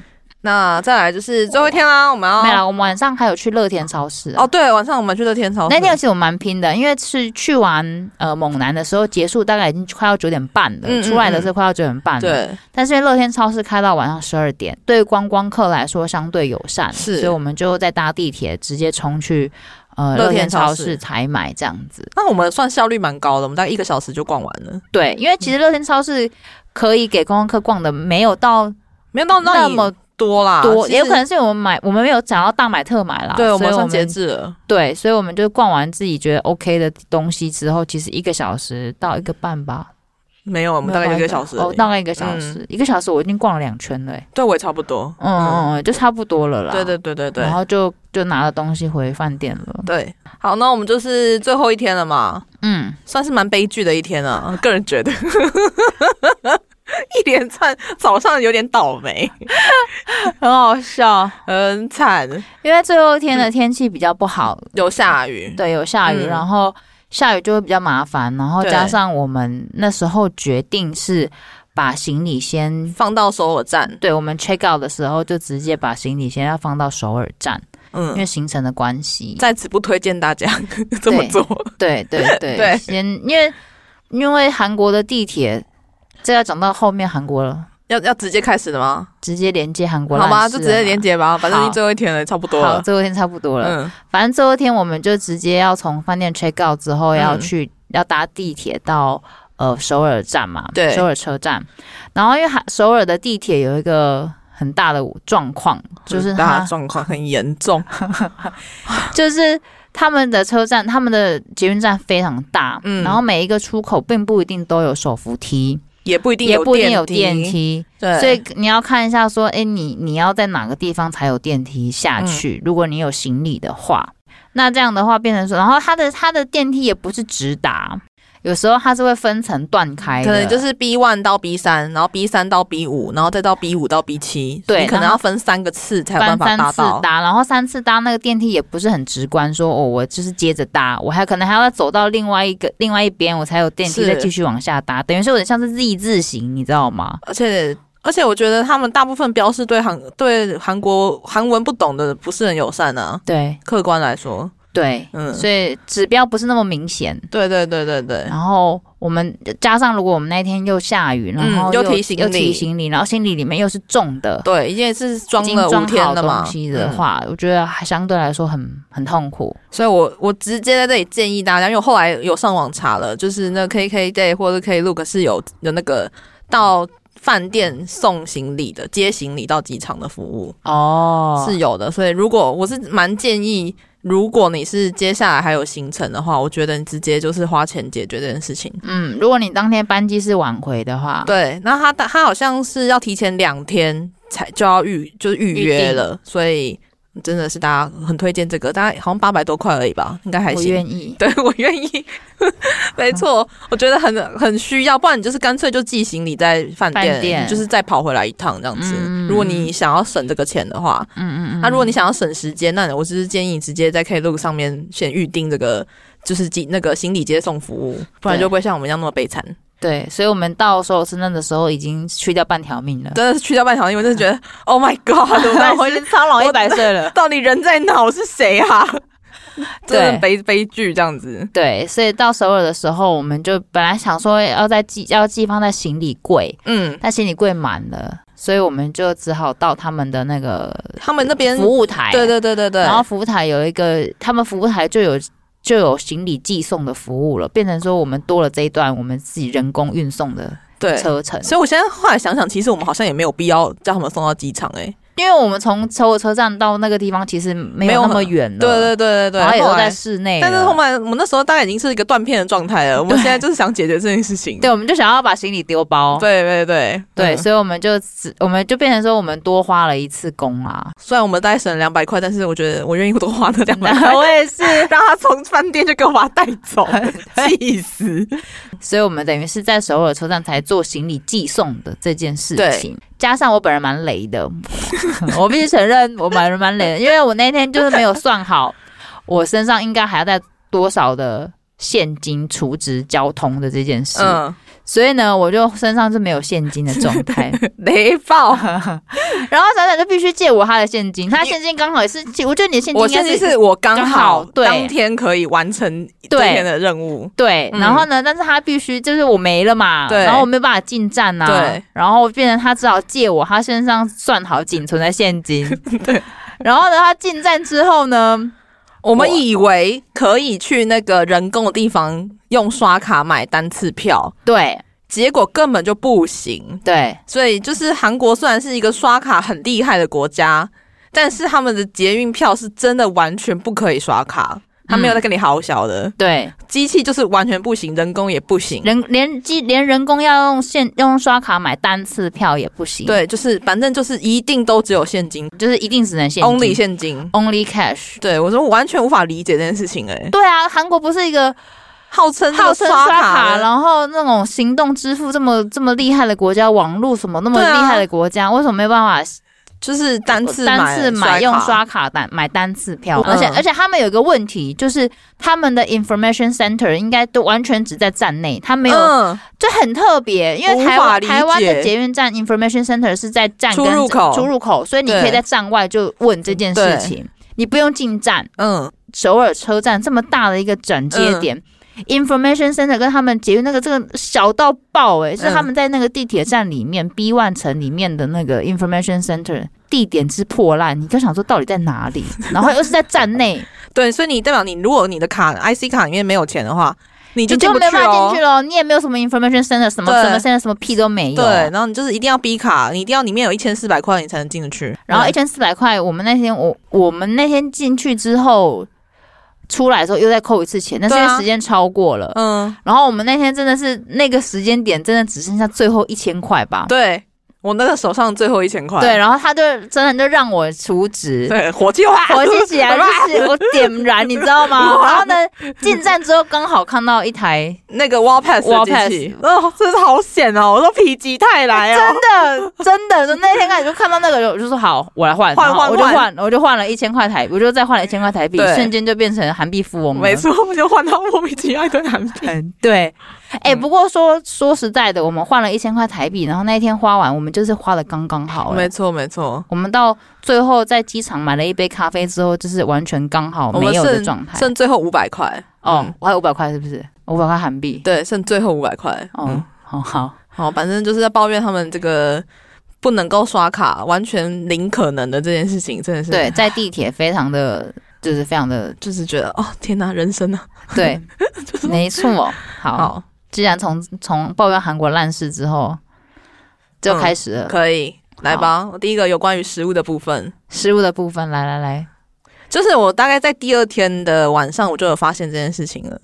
那再来就是最后一天啦，我们要没了。我们晚上还有去乐天超市哦，对，晚上我们去乐天超市。那天其实我蛮拼的，因为是去完呃猛男的时候结束，大概已经快要九点半了，嗯嗯嗯，出来的是快要九点半了。对，但是乐天超市开到晚上十二点，对观光客来说相对友善，是，所以我们就在搭地铁直接冲去呃乐天超市采买这样子。那我们算效率蛮高的，我们大概一个小时就逛完了。对，因为其实乐天超市可以给观光客逛的没有到没有到那么。多啦，多也有可能是我们买，我们没有想要大买特买啦。对，我们算节制了。对，所以我们就逛完自己觉得 OK 的东西之后，其实一个小时到一个半吧。没有，我们大概一个小时。哦，大概一个小时，一个小时我已经逛了两圈了。对，我也差不多。嗯嗯嗯，就差不多了啦。对对对对对。然后就就拿了东西回饭店了。对，好，那我们就是最后一天了嘛。嗯，算是蛮悲剧的一天啊，个人觉得。一连串早上有点倒霉，很好笑，很惨。因为最后一天的天气比较不好，嗯，有下雨，对，有下雨，嗯，然后下雨就会比较麻烦。然后加上我们那时候决定是把行李先放到首尔站，对，我们 check out 的时候就直接把行李先要放到首尔站，嗯，因为行程的关系，在此不推荐大家 这么做。对对对对，对，先因为因为韩国的地铁。这要讲到后面韩国了，要要直接开始的吗？直接连接韩国，好吧，就直接连接吧。反正最后一天了，差不多了。好，最后一天差不多了。嗯，反正最后一天我们就直接要从饭店 check out 之后，要去、嗯、要搭地铁到呃首尔站嘛，对，首尔车站。然后因为首尔的地铁有一个很大的状况，就是它状况很严重，就是他们的车站，他们的捷运站非常大，嗯，然后每一个出口并不一定都有手扶梯。也不一定，也不一定有电梯，对，所以你要看一下，说，哎、欸，你你要在哪个地方才有电梯下去？嗯、如果你有行李的话，那这样的话变成说，然后它的它的电梯也不是直达。有时候它是会分层断开的，可能就是 B one 到 B 三，然后 B 三到 B 五，然后再到 B 五到 B 七。对，你可能要分三个次才有办法搭到。搭，然后三次搭那个电梯也不是很直观，说哦，我就是接着搭，我还可能还要走到另外一个另外一边，我才有电梯再继续往下搭，等于是有点像是 Z 字形，你知道吗？而且而且我觉得他们大部分标示对韩对韩国韩文不懂的不是很友善啊。对，客观来说。对，嗯，所以指标不是那么明显。对对对对对。然后我们加上，如果我们那天又下雨，然后又、嗯、又提行李，又提行李，然后行李里面又是重的，对，因为是装了五天的嘛，东西的话，嗯、我觉得还相对来说很很痛苦。所以我我直接在这里建议大家，因为我后来有上网查了，就是那 KK Day 或者 Klook 是有有那个到饭店送行李的，接行李到机场的服务哦，是有的。所以如果我是蛮建议。如果你是接下来还有行程的话，我觉得你直接就是花钱解决这件事情。嗯，如果你当天班机是晚回的话，对，那他他好像是要提前两天才就要预就是预约了，所以。真的是大家很推荐这个，大概好像八百多块而已吧，应该还行。我愿意，对我愿意，没错，我觉得很很需要，不然你就是干脆就寄行李在饭店，店就是再跑回来一趟这样子。嗯、如果你想要省这个钱的话，嗯嗯嗯，那、啊、如果你想要省时间，那我只是建议你直接在 Klook 上面先预定这个，就是寄那个行李接送服务，不然就不会像我们一样那么悲惨。对，所以我们到首尔车站的时候已经去掉半条命了，真的是去掉半条命，我真的觉得，Oh my God，我已经苍老一百岁了，到底人在哪？我是谁啊？真的悲悲剧这样子。对，所以到首尔的时候，我们就本来想说要在寄要寄放在行李柜，嗯，但行李柜满了，所以我们就只好到他们的那个他们那边服务台，对对对对对，然后服务台有一个，他们服务台就有。就有行李寄送的服务了，变成说我们多了这一段我们自己人工运送的车程。所以我现在后来想想，其实我们好像也没有必要叫他们送到机场诶、欸。因为我们从首尔车站到那个地方其实没有那么远了，对对对对对，然后也都在室内。但是后来我们那时候大概已经是一个断片的状态了，我们现在就是想解决这件事情。对，我们就想要把行李丢包。对对对对，所以我们就只我们就变成说我们多花了一次工啊。虽然我们大概省了两百块，但是我觉得我愿意多花那两百块。我也是，让他从饭店就给我把他带走，气死。所以我们等于是在首尔车站才做行李寄送的这件事情。加上我本人蛮雷的，我必须承认我本人蛮雷的，因为我那天就是没有算好，我身上应该还要带多少的现金储值交通的这件事。所以呢，我就身上是没有现金的状 态，雷暴。然后闪闪就必须借我他的现金，他现金刚好也是借，我觉得你的现金，我现金是我刚好当天可以完成这天的任务。对，然后呢，但是他必须就是我没了嘛，然后我没有办法进站呐，对，然后变成他只好借我他身上算好仅存的现金。对，然后呢，他进站之后呢，我们以为可以去那个人工的地方。用刷卡买单次票，对，结果根本就不行，对，所以就是韩国虽然是一个刷卡很厉害的国家，但是他们的捷运票是真的完全不可以刷卡。他没有在跟你好小的，对，机器就是完全不行，人工也不行，人连机连人工要用现用刷卡买单次票也不行，对，就是反正就是一定都只有现金，就是一定只能现金，only 现金，only cash。对，我说我完全无法理解这件事情，欸，哎，对啊，韩国不是一个号称号称刷卡，然后那种行动支付这么这么厉害的国家，网络什么那么厉害的国家，为什么没有办法？就是单次单次买用刷卡单买单次票，而且而且他们有一个问题，就是他们的 information center 应该都完全只在站内，他没有就很特别，因为台湾台湾的捷运站 information center 是在站跟出入口。出入口，所以你可以在站外就问这件事情，你不用进站。嗯，首尔车站这么大的一个转接点。Information Center 跟他们捷运那个这个小到爆哎、欸，是他们在那个地铁站里面 B one 层里面的那个 Information Center 地点之破烂，你就想说到底在哪里？然后又是在站内，对，所以你代表你如果你的卡 IC 卡里面没有钱的话，你就就没办法进去了，你也没有什么 Information Center 什么什么 Center 什么屁都没有。对，然后你就是一定要 B 卡，你一定要里面有一千四百块你才能进得去。然后一千四百块，我们那天我我们那天进去之后。出来的时候又再扣一次钱，但是因为时间超过了，嗯，然后我们那天真的是那个时间点，真的只剩下最后一千块吧？对。我那个手上最后一千块，对，然后他就真的就让我储值，对，火气化，火气起来就是 我点燃，你知道吗？然后呢，进站之后刚好看到一台那个 wall pass wall pass，哦，真是好险哦！我说否极泰来啊，真的真的，就那天开始就看到那个，我就说好，我来换，换换，我就换，我就换了一千块台币，我就再换了一千块台币，瞬间就变成韩币富翁了。没错，我就换到莫名其妙一堆韩币，对。哎、欸，不过说说实在的，我们换了一千块台币，然后那一天花完，我们就是花的刚刚好。没错，没错。我们到最后在机场买了一杯咖啡之后，就是完全刚好没有的状态，剩最后五百块。哦，我还有五百块，是不是？五百块韩币。对，剩最后五百块。哦，好好好，反正就是在抱怨他们这个不能够刷卡，完全零可能的这件事情，真的是。对，在地铁非常的，就是非常的，就是觉得哦，天哪，人生啊！对，没错。好。好既然从从抱怨韩国烂事之后就开始了，嗯、可以来吧。我第一个有关于食物的部分，食物的部分，来来来，就是我大概在第二天的晚上，我就有发现这件事情了，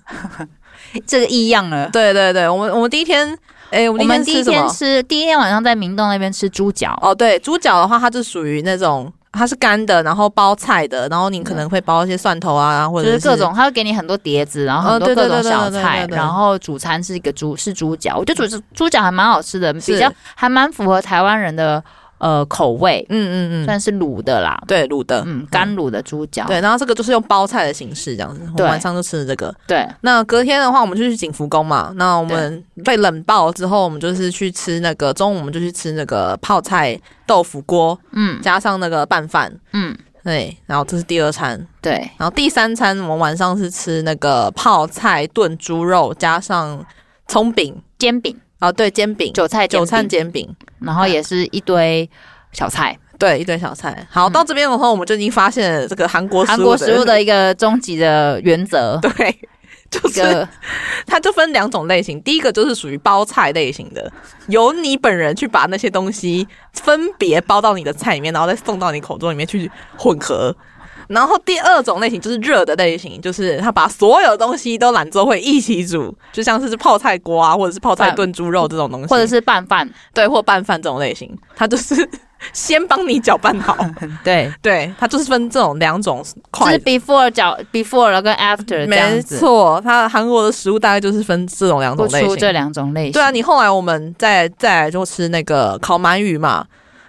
这个异样了。对对对，我们我们第一天，哎、欸，我们第一天吃，第一天晚上在明洞那边吃猪脚。哦，对，猪脚的话，它是属于那种。它是干的，然后包菜的，然后你可能会包一些蒜头啊，或者是，就是各种，它会给你很多碟子，然后很多各种小菜，然后主餐是一个猪是猪脚，我觉得猪猪脚还蛮好吃的，比较还蛮符合台湾人的。呃，口味，嗯嗯嗯，算是卤的啦，对，卤的，嗯，干卤的猪脚，对，然后这个就是用包菜的形式这样子，我晚上就吃了这个，对。那隔天的话，我们就去景福宫嘛，那我们被冷爆之后，我们就是去吃那个中午，我们就去吃那个泡菜豆腐锅，嗯，加上那个拌饭，嗯，对，然后这是第二餐，对，然后第三餐我们晚上是吃那个泡菜炖猪肉，加上葱饼。煎饼。哦，对，煎饼，韭菜韭菜煎饼，然后也是一堆小菜，对，一堆小菜。好，到这边的话，我们就已经发现了这个韩国韩国食物的一个终极的原则，对，就是 它就分两种类型，第一个就是属于包菜类型的，由你本人去把那些东西分别包到你的菜里面，然后再送到你口中里面去混合。然后第二种类型就是热的类型，就是他把所有东西都揽做会一起煮，就像是泡菜锅啊，或者是泡菜炖猪肉这种东西，或者是拌饭，对，或拌饭这种类型，他就是先帮你搅拌好，对。对，他就是分这种两种，就是 before 搅 before 跟 after，没错，他韩国的食物大概就是分这种两种类型，这两种类型，对啊，你后来我们再再来就吃那个烤鳗鱼嘛。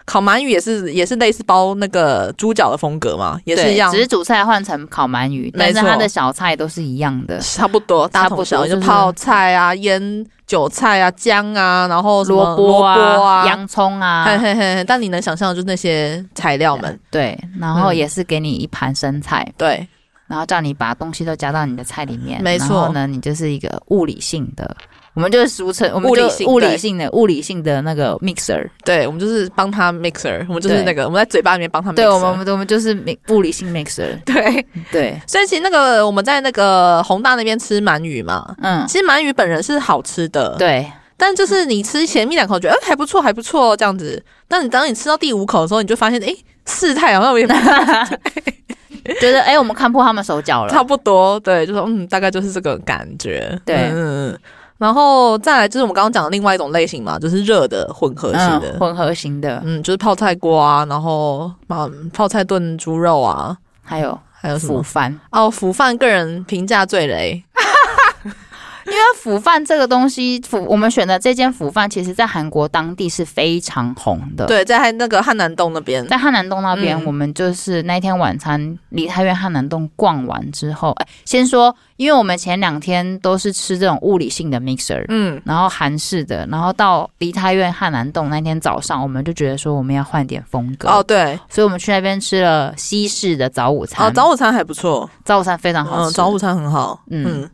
烤鳗鱼也是也是类似包那个猪脚的风格嘛，也是一样，只是主菜换成烤鳗鱼，但是它的小菜都是一样的，差不多，大同小异，就泡菜啊、腌韭菜啊、姜啊，然后萝卜啊、洋葱啊，嘿嘿嘿。但你能想象的就是那些材料们，对，然后也是给你一盘生菜，对，然后叫你把东西都加到你的菜里面，没错，呢，你就是一个物理性的。我们就是俗称，我们就物理性的。物理性的那个 mixer，对，我们就是帮他 mixer，我们就是那个我们在嘴巴里面帮他 mixer，对，我们我们就是物理性 mixer，对。对。所以其实那个我们在那个宏大那边吃鳗鱼嘛，嗯，其实鳗鱼本人是好吃的，对。但就是你吃前面两口觉得，哎，还不错，还不错这样子。但你当你吃到第五口的时候，你就发现，哎，事态好像有点，觉得哎，我们看破他们手脚了，差不多，对，就说嗯，大概就是这个感觉，对，嗯嗯。然后再来就是我们刚刚讲的另外一种类型嘛，就是热的混合型的，嗯、混合型的，嗯，就是泡菜锅啊，然后啊泡菜炖猪肉啊，还有还有什么？腐饭。哦，腐饭个人评价最雷，因为腐饭这个东西，腐我们选的这间腐饭，其实在韩国当地是非常红的。对，在那个汉南洞那边，在汉南洞那边，嗯、我们就是那天晚餐梨泰院汉南洞逛完之后，哎，先说，因为我们前两天都是吃这种物理性的 mixer，嗯，然后韩式的，然后到梨泰院汉南洞那天早上，我们就觉得说我们要换点风格。哦，对，所以我们去那边吃了西式的早午餐。哦，早午餐还不错，早午餐非常好吃，嗯、早午餐很好，嗯。嗯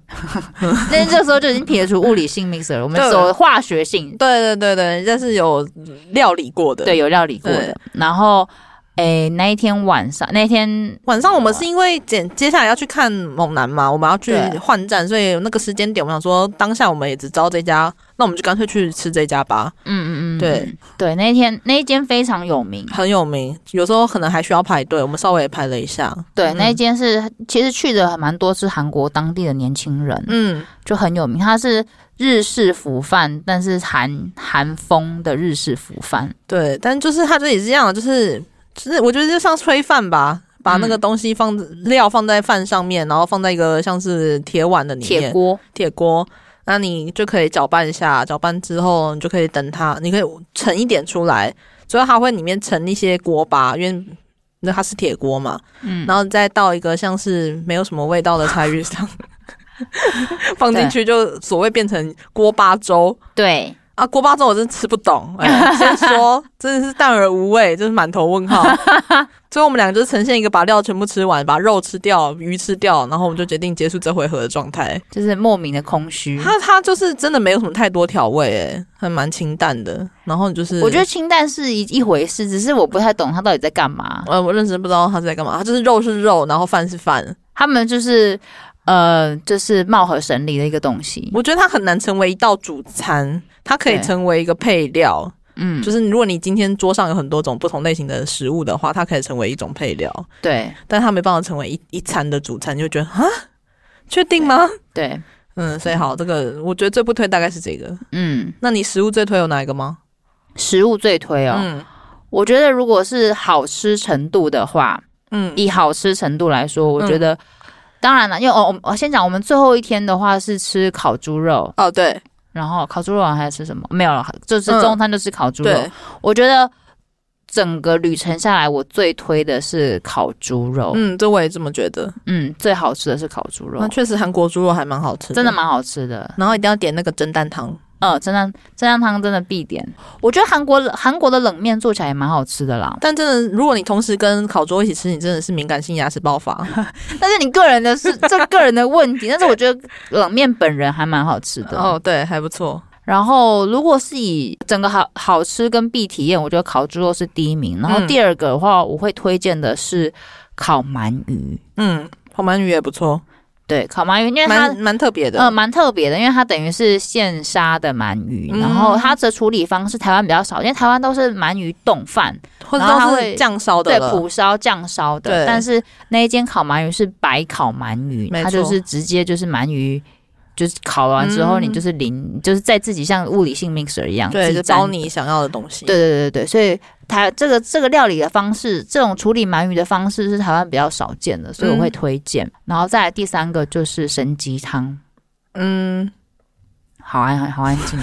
那这时候就已经撇除物理性 mixer 了，我们走化学性。对对对对，这是有料理过的，对，有料理过的。然后，诶，那一天晚上，那一天晚上我们是因为接接下来要去看猛男嘛，我们要去换站，所以那个时间点，我想说当下我们也只知道这家。那我们就干脆去吃这家吧。嗯嗯嗯，对对，那一天那一间非常有名，很有名，有时候可能还需要排队。我们稍微也排了一下。对，嗯、那一间是其实去的还蛮多，是韩国当地的年轻人。嗯，就很有名。它是日式腐饭，但是韩韩风的日式腐饭。对，但就是它这里是这样的，就是就是我觉得就像炊饭吧，把那个东西放、嗯、料放在饭上面，然后放在一个像是铁碗的里面，铁锅，铁锅。那你就可以搅拌一下，搅拌之后你就可以等它，你可以盛一点出来，所以它会里面盛一些锅巴，因为那它是铁锅嘛，嗯，然后再倒一个像是没有什么味道的柴鱼汤，放进去就所谓变成锅巴粥，对。啊，锅巴粥我真的吃不懂。哎，先说真的是淡而无味，就是满头问号。最后我们两个就呈现一个把料全部吃完，把肉吃掉，鱼吃掉，然后我们就决定结束这回合的状态，就是莫名的空虚。它它就是真的没有什么太多调味，哎，还蛮清淡的。然后就是我觉得清淡是一一回事，只是我不太懂它到底在干嘛。呃，我认真不知道它在干嘛。它就是肉是肉，然后饭是饭，他们就是。呃，就是貌合神离的一个东西。我觉得它很难成为一道主餐，它可以成为一个配料。嗯，就是如果你今天桌上有很多种不同类型的食物的话，它可以成为一种配料。对，但它没办法成为一一餐的主餐，你就觉得啊，确定吗？对，对嗯，所以好，这个我觉得最不推大概是这个。嗯，那你食物最推有哪一个吗？食物最推哦，嗯，我觉得如果是好吃程度的话，嗯，以好吃程度来说，我觉得。当然了，因为我我我先讲，我们最后一天的话是吃烤猪肉哦，对，然后烤猪肉还要吃什么？没有了，就是中餐就是烤猪肉。嗯、我觉得整个旅程下来，我最推的是烤猪肉。嗯，这我也这么觉得。嗯，最好吃的是烤猪肉。那确实韩国猪肉还蛮好吃的，真的蛮好吃的。然后一定要点那个蒸蛋汤。呃，蒸蛋蒸蛋汤真的必点。我觉得韩国韩国的冷面做起来也蛮好吃的啦。但真的，如果你同时跟烤猪一起吃，你真的是敏感性牙齿爆发。但是你个人的是这个人的问题。但是我觉得冷面本人还蛮好吃的。哦，对，还不错。然后如果是以整个好好吃跟必体验，我觉得烤猪肉是第一名。然后第二个的话，我会推荐的是烤鳗鱼。嗯，烤鳗鱼也不错。对，烤鳗鱼，因为它蛮，特别的，呃，蛮特别的，因为它等于是现杀的鳗鱼，嗯、然后它的处理方式台湾比较少，因为台湾都是鳗鱼冻饭，或者它会酱烧的，对，苦烧酱烧的。但是那一间烤鳗鱼是白烤鳗鱼，它就是直接就是鳗鱼。就是烤完之后，你就是零，嗯、就是在自己像物理性 mixer 一样，对，就包你想要的东西。对对对对，所以它这个这个料理的方式，这种处理鳗鱼的方式是台湾比较少见的，所以我会推荐。嗯、然后再来第三个就是神鸡汤，嗯，好安好安静，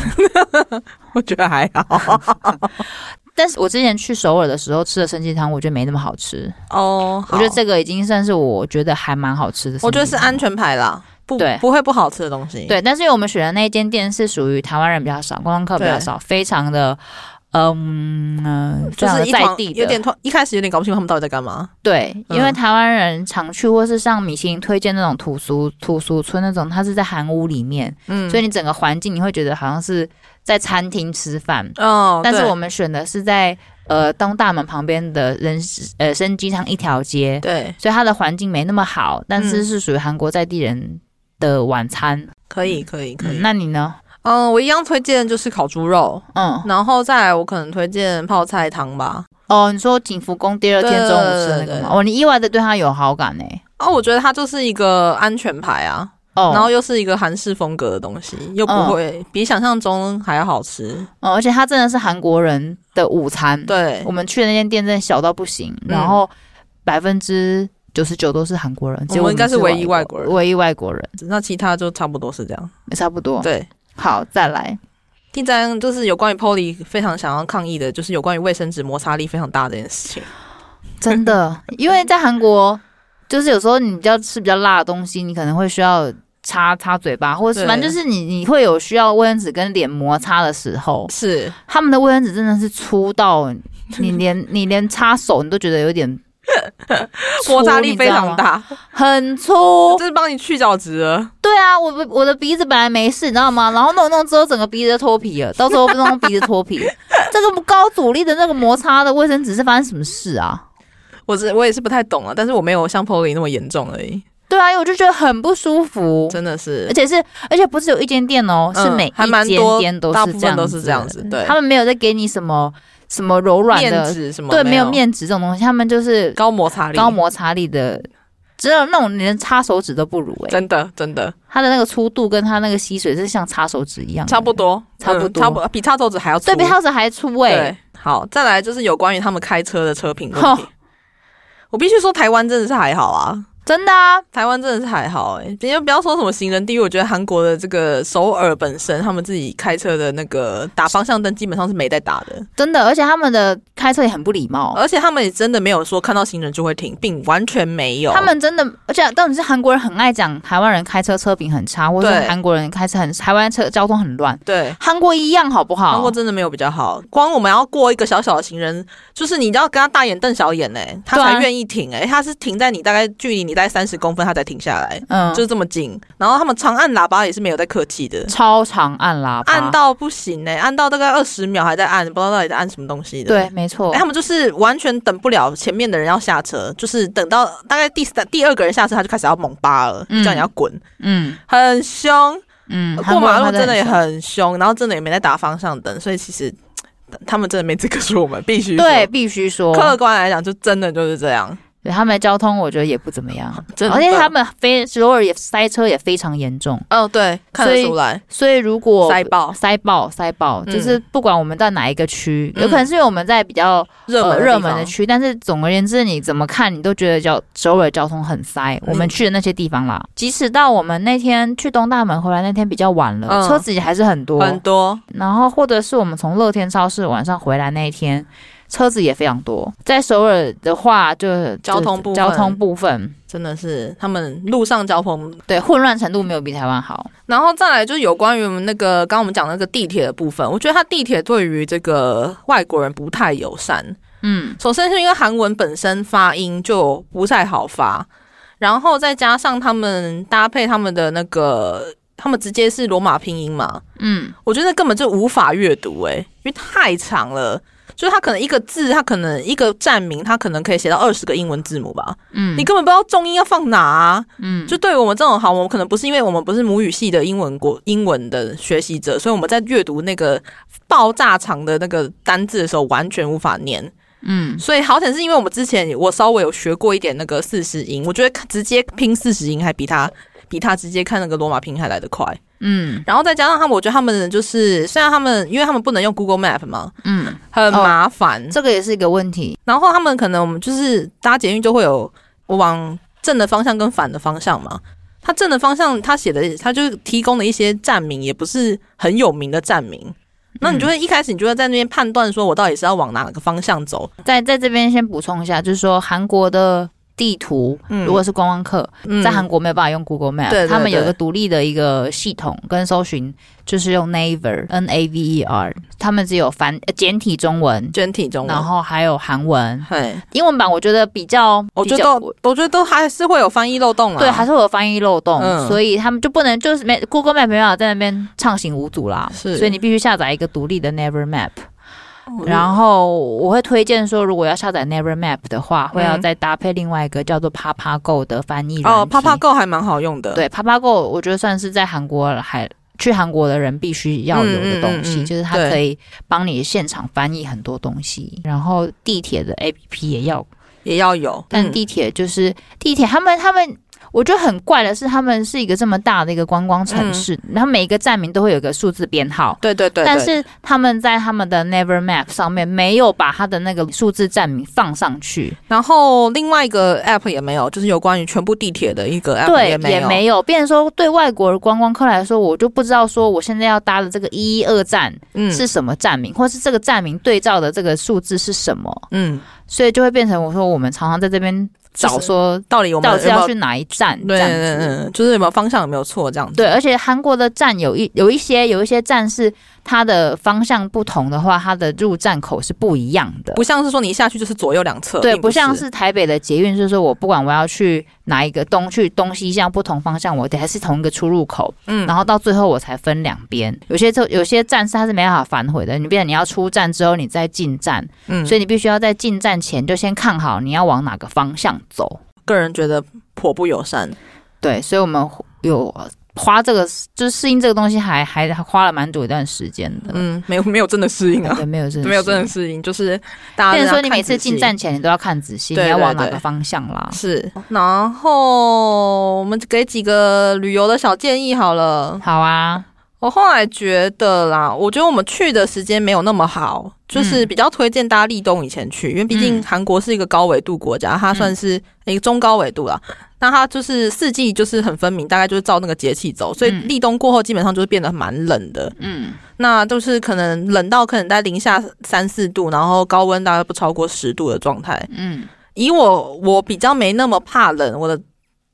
我觉得还好。但是我之前去首尔的时候吃的参鸡汤，我觉得没那么好吃哦。我觉得这个已经算是我觉得还蛮好吃的。我觉得是安全牌啦。不对，不会不好吃的东西。对，但是因为我们选的那一间店是属于台湾人比较少，观光客比较少，非常的，嗯，呃、就是在地的，有点一开始有点搞不清他们到底在干嘛。对，因为台湾人常去，或是像米其林推荐那种土俗土俗村那种，它是在韩屋里面，嗯，所以你整个环境你会觉得好像是在餐厅吃饭哦。但是我们选的是在呃东大门旁边的人呃参鸡汤一条街，对，所以它的环境没那么好，但是是属于韩国在地人的晚餐可以可以可以，那你呢？嗯，我一样推荐就是烤猪肉，嗯，然后再来我可能推荐泡菜汤吧。哦，你说景福宫第二天中午吃那个吗？哦，你意外的对他有好感呢？哦，我觉得他就是一个安全牌啊，哦，然后又是一个韩式风格的东西，又不会比想象中还要好吃。哦，而且它真的是韩国人的午餐。对，我们去的那间店真的小到不行，然后百分之。九十九都是韩国人，我们应该是唯一外国人，唯一外国人。那其他就差不多是这样，也差不多。对，好，再来。第三就是有关于 Polly 非常想要抗议的，就是有关于卫生纸摩擦力非常大的这件事情。真的，因为在韩国，就是有时候你比较吃比较辣的东西，你可能会需要擦擦嘴巴，或者是反正就是你你会有需要卫生纸跟脸摩擦的时候。是他们的卫生纸真的是粗到 你连你连擦手你都觉得有点 摩擦力非常大，很粗，就是帮你去角质了。对啊，我我的鼻子本来没事，你知道吗？然后弄弄之后，整个鼻子都脱皮了，到时候弄鼻子脱皮。这个高阻力的那个摩擦的卫生纸是发生什么事啊？我是我也是不太懂啊，但是我没有像 Polly 那么严重而已。对啊，因为我就觉得很不舒服，真的是，而且是而且不是有一间店哦，嗯、是每一间店都是这样都是这样子。对，他们没有在给你什么什么柔软的面纸什么，对，没有面纸这种东西，他们就是高摩擦力、高摩擦力的，只有那种连擦手指都不如哎、欸，真的真的，它的那个粗度跟它那个吸水是像擦手指一样，差不多，差不多，嗯、差不多。比擦手指还要粗，对比擦手指还粗哎、欸。好，再来就是有关于他们开车的车品问题。我必须说，台湾真的是还好啊。真的啊，台湾真的是还好哎、欸，别不要说什么行人地狱，我觉得韩国的这个首尔本身，他们自己开车的那个打方向灯基本上是没在打的，真的，而且他们的开车也很不礼貌，而且他们也真的没有说看到行人就会停，并完全没有。他们真的，而且到底是韩国人很爱讲台湾人开车车品很差，或者韩国人开车很台湾车交通很乱，对，韩国一样好不好？韩国真的没有比较好，光我们要过一个小小的行人，就是你要跟他大眼瞪小眼哎、欸，他才愿意停哎、欸，他是停在你大概距离你大概三十公分，他。才停下来，嗯，就是这么近。然后他们长按喇叭也是没有在客气的，超长按喇叭，按到不行呢、欸，按到大概二十秒还在按，不知道到底在按什么东西的。对，没错、欸。他们就是完全等不了前面的人要下车，就是等到大概第三、第二个人下车，他就开始要猛扒了，嗯、叫你要滚，嗯，很凶，嗯，过马路真的也很凶，然后真的也没在打方向灯，所以其实他们真的没资格说我们必须对，必须说，客观来讲，就真的就是这样。他们的交通我觉得也不怎么样，而且他们非首尔也塞车也非常严重。哦，对，看得出来。所以如果塞爆、塞爆、塞爆，就是不管我们在哪一个区，有可能是因为我们在比较热门热门的区，但是总而言之，你怎么看你都觉得交首尔交通很塞。我们去的那些地方啦，即使到我们那天去东大门回来那天比较晚了，车子也还是很多很多。然后或者是我们从乐天超市晚上回来那一天。车子也非常多，在首尔的话就，就交通部交通部分真的是他们路上交通对混乱程度没有比台湾好。然后再来就是有关于我们那个刚刚我们讲那个地铁的部分，我觉得它地铁对于这个外国人不太友善。嗯，首先是因为韩文本身发音就不太好发，然后再加上他们搭配他们的那个，他们直接是罗马拼音嘛。嗯，我觉得根本就无法阅读诶、欸，因为太长了。就是他可能一个字，他可能一个站名，他可能可以写到二十个英文字母吧。嗯，你根本不知道重音要放哪啊。嗯，就对于我们这种好，我们可能不是因为我们不是母语系的英文国英文的学习者，所以我们在阅读那个爆炸长的那个单字的时候，完全无法念。嗯，所以好险是因为我们之前我稍微有学过一点那个四十音，我觉得直接拼四十音还比他比他直接看那个罗马拼音还来得快。嗯，然后再加上他们，我觉得他们就是，虽然他们因为他们不能用 Google Map 嘛，嗯，很麻烦，哦，这个也是一个问题。然后他们可能我们就是搭捷运就会有我往正的方向跟反的方向嘛。他正的方向他写的，他就提供的一些站名也不是很有名的站名，那你就会一开始你就会在那边判断说，我到底是要往哪个方向走。在在这边先补充一下，就是说韩国的。地图，如果是观光客，嗯、在韩国没有办法用 Google Map，、嗯、他们有一个独立的一个系统跟搜寻，就是用 Naver，N A V E R，他们只有繁简体中文，简体中文，然后还有韩文，嘿。英文版我觉得比较，我觉得都我觉得都还是会有翻译漏洞啊，对，还是会有翻译漏洞，嗯、所以他们就不能就是没 Google Map 没办法在那边畅行无阻啦，是，所以你必须下载一个独立的 Naver Map。然后我会推荐说，如果要下载 Never Map 的话，会要再搭配另外一个叫做 Papago 的翻译。哦，Papago 还蛮好用的。对，Papago 我觉得算是在韩国还去韩国的人必须要有的东西，嗯嗯嗯、就是它可以帮你现场翻译很多东西。然后地铁的 APP 也要也要有，但地铁就是、嗯、地铁，他们他们我觉得很怪的是，他们是一个这么大的一个观光城市，嗯、然后每一个站名都会有一个数字编号。对对对，对。但是他们在他们的 Never Map 上面没有把他的那个数字站名放上去，然后另外一个 App 也没有，就是有关于全部地铁的一个 App 也没有。对，也没有。变成说，对外国的观光客来说，我就不知道说我现在要搭的这个一一二站是什么站名，嗯、或是这个站名对照的这个数字是什么。嗯，所以就会变成我说我们常常在这边。找说到底我们到底要去哪一站？对，对，对，就是有没有方向有没有错这样子？对，而且韩国的站有一有一些有一些站是。它的方向不同的话，它的入站口是不一样的，不像是说你一下去就是左右两侧，对，不，不像是台北的捷运，就是说我不管我要去哪一个东去东西向不同方向，我得还是同一个出入口，嗯，然后到最后我才分两边。有些就有些站是它是没办法反悔的，你变成你要出站之后你再进站，嗯，所以你必须要在进站前就先看好你要往哪个方向走。个人觉得颇不友善，对，所以我们有。花这个就是适应这个东西还，还还花了蛮久一段时间的。嗯，没有没有真的适应啊，对，没有真没有真的适应，就是大家。变成说你每次进站前你都要看仔细，你要往哪个方向啦？是。然后我们给几个旅游的小建议好了。好啊。我后来觉得啦，我觉得我们去的时间没有那么好，就是比较推荐大家立冬以前去，因为毕竟韩国是一个高纬度国家，它算是一个中高纬度啦。那它就是四季就是很分明，大概就是照那个节气走，所以立冬过后基本上就是变得蛮冷的。嗯，那就是可能冷到可能在零下三四度，然后高温大概不超过十度的状态。嗯，以我我比较没那么怕冷，我的。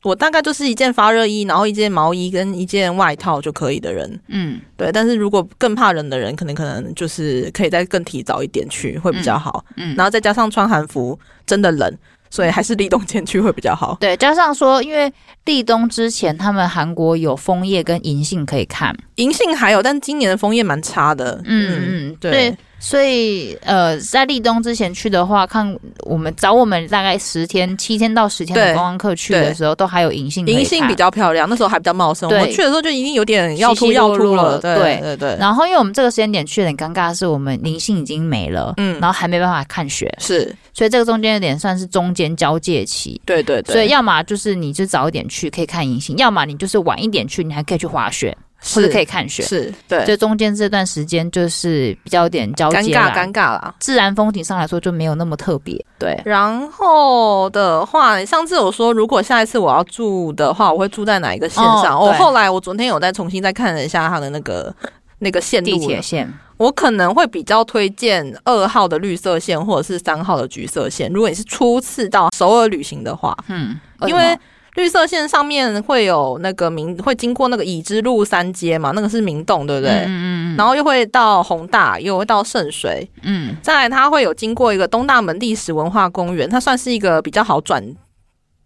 我大概就是一件发热衣，然后一件毛衣跟一件外套就可以的人。嗯，对。但是如果更怕冷的人，可能可能就是可以再更提早一点去，会比较好。嗯，嗯，然后再加上穿韩服，真的冷，所以还是立冬前去会比较好。对，加上说，因为立冬之前他们韩国有枫叶跟银杏可以看，银杏还有，但今年的枫叶蛮差的。嗯嗯，对。对所以，呃，在立冬之前去的话，看我们找我们大概十天、七天到十天的观光客去的时候，都还有银杏。银杏比较漂亮，那时候还比较茂盛。我们去的时候就已经有点要秃要秃了。对对对，对。然后，因为我们这个时间点去有点尴尬的是，我们银杏已经没了，嗯，然后还没办法看雪，是。所以这个中间有点算是中间交界期。对对对。所以，要么就是你就早一点去可以看银杏，要么你就是晚一点去，你还可以去滑雪。或者可以看雪，是对，就中间这段时间就是比较有点交接，尴尬尴尬啦。自然风景上来说就没有那么特别，对。然后的话，你上次有说，如果下一次我要住的话，我会住在哪一个线上？我、哦、后来我昨天有再重新再看了一下它的那个那个线路地铁线，我可能会比较推荐二号的绿色线或者是三号的橘色线。如果你是初次到首尔旅行的话，嗯，因为。绿色线上面会有那个明，会经过那个已知路三街嘛，那个是明洞，对不对？嗯嗯，然后又会到宏大，又会到圣水。嗯。再来，它会有经过一个东大门历史文化公园，它算是一个比较好转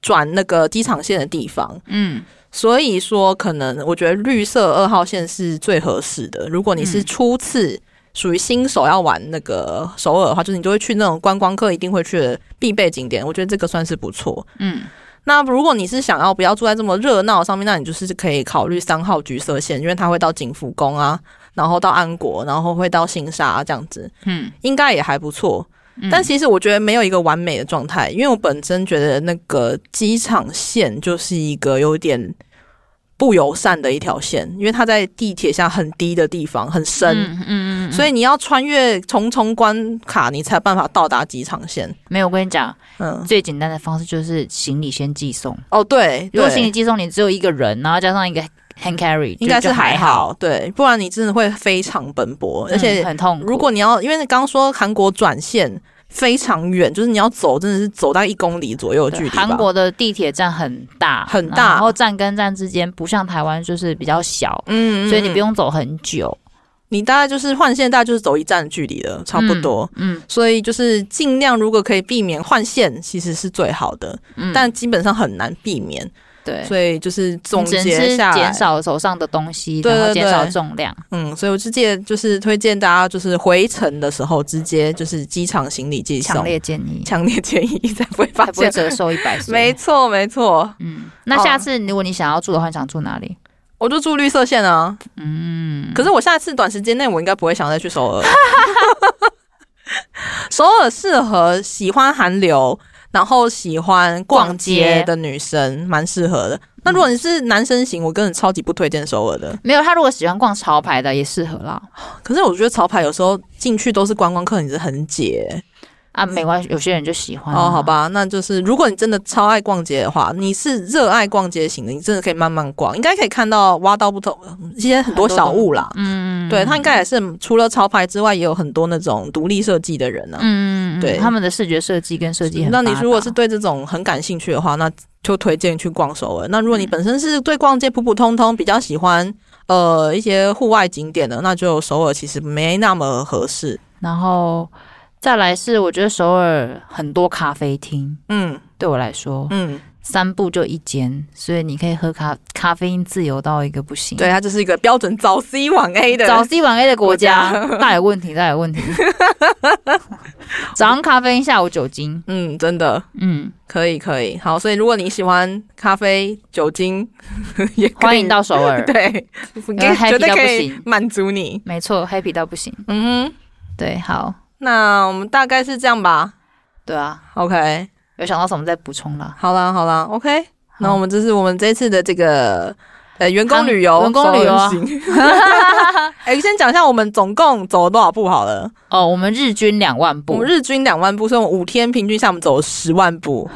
转那个机场线的地方。嗯。所以说，可能我觉得绿色二号线是最合适的。如果你是初次属于新手要玩那个首尔的话，就是你就会去那种观光客一定会去的必备景点。我觉得这个算是不错。嗯。那如果你是想要不要住在这么热闹上面，那你就是可以考虑三号橘色线，因为它会到景福宫啊，然后到安国，然后会到新沙啊，这样子，嗯，应该也还不错。但其实我觉得没有一个完美的状态，因为我本身觉得那个机场线就是一个有点。不友善的一条线，因为它在地铁下很低的地方，很深，嗯嗯，嗯，所以你要穿越重重关卡，你才有办法到达机场线。没有，我跟你讲，嗯，最简单的方式就是行李先寄送。哦，对，如果行李寄送，你只有一个人，然后加上一个 hand carry，应该是还好，对，不然你真的会非常奔波，而且很痛。如果你要，因为你刚刚说韩国转线。非常远，就是你要走，真的是走到一公里左右的距离。韩国的地铁站很大，很大，然后站跟站之间不像台湾，就是比较小，嗯，所以你不用走很久，你大概就是换线，大概就是走一站的距离的，差不多，嗯，嗯，所以就是尽量如果可以避免换线，其实是最好的，嗯，但基本上很难避免。对，所以就是总结下来，减少手上的东西，然后减少重量。嗯，所以我直接就是推荐大家，就是回程的时候直接就是机场行李寄送，强烈建议，强烈建议，才不会发现折寿一百岁。没错，没错。嗯，那下次如果你想要住的话，想住哪里？我就住绿色线啊。嗯，可是我下次短时间内我应该不会想再去首尔。首尔适合喜欢韩流。然后喜欢逛街的女生，蛮适合的。那如果你是男生型，我个人超级不推荐首尔的。没有，他如果喜欢逛潮牌的也适合啦。可是我觉得潮牌有时候进去都是观光客，你是很解。啊，没关系，有些人就喜欢、啊、哦。好吧，那就是如果你真的超爱逛街的话，你是热爱逛街型的，你真的可以慢慢逛，应该可以看到挖到不同一些很多小物啦。嗯，对，他应该也是除了潮牌之外，也有很多那种独立设计的人呢、啊。嗯，对，他们的视觉设计跟设计。那你如果是对这种很感兴趣的话，那就推荐去逛首尔。那如果你本身是对逛街普普通通，比较喜欢呃一些户外景点的，那就首尔其实没那么合适。然后。再来是，我觉得首尔很多咖啡厅，嗯，对我来说，嗯，三步就一间，所以你可以喝咖咖啡因自由到一个不行。对，它就是一个标准早 C 晚 A 的早 C 晚 A 的国家，大有问题，大有问题。早上咖啡因，下午酒精，嗯，真的，嗯，可以可以，好，所以如果你喜欢咖啡酒精，也欢迎到首尔，对，绝对可以满足你，没错，happy 到不行，嗯哼，对，好。那我们大概是这样吧，对啊，OK，有想到什么再补充了。好啦，好啦，OK，那我们这是我们这次的这个。呃，员工旅游，员工旅游行。哎、欸，先讲一下我们总共走了多少步好了。哦，我们日均两万步，我们日均两万步，所以我们五天平均下我们走了十万步。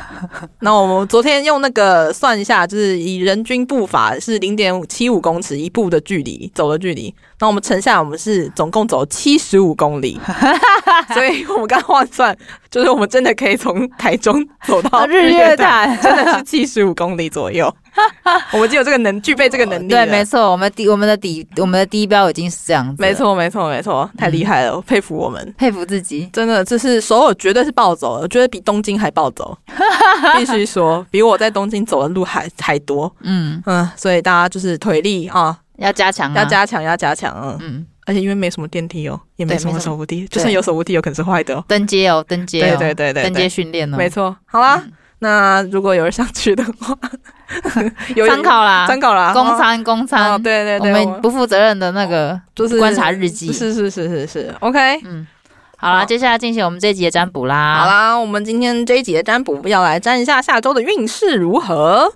那我们昨天用那个算一下，就是以人均步伐是零点七五公尺一步的距离走的距离。那我们乘下来，我们是总共走七十五公里。所以我们刚换算，就是我们真的可以从台中走到日月潭，真的是七十五公里左右。我们就有这个能具备这个能力，对，没错，我们第我们的底我们的低标已经是这样子，没错，没错，没错，太厉害了，我佩服我们，佩服自己，真的，这是首尔绝对是暴走，我觉得比东京还暴走，必须说，比我在东京走的路还还多，嗯。嗯，所以大家就是腿力啊，要加强，要加强，要加强，嗯。嗯，而且因为没什么电梯哦，也没什么手扶梯，就算有手扶梯，有可能是坏的哦，登阶哦，登阶，对对对对，登阶训练哦，没错，好啦。那如果有人想去的话，参考啦，参考啦，公餐公餐，对对对，我们不负责任的那个就是观察日记，是是是是是，OK，嗯，好啦，接下来进行我们这一集的占卜啦。好啦，我们今天这一集的占卜要来占一下下周的运势如何？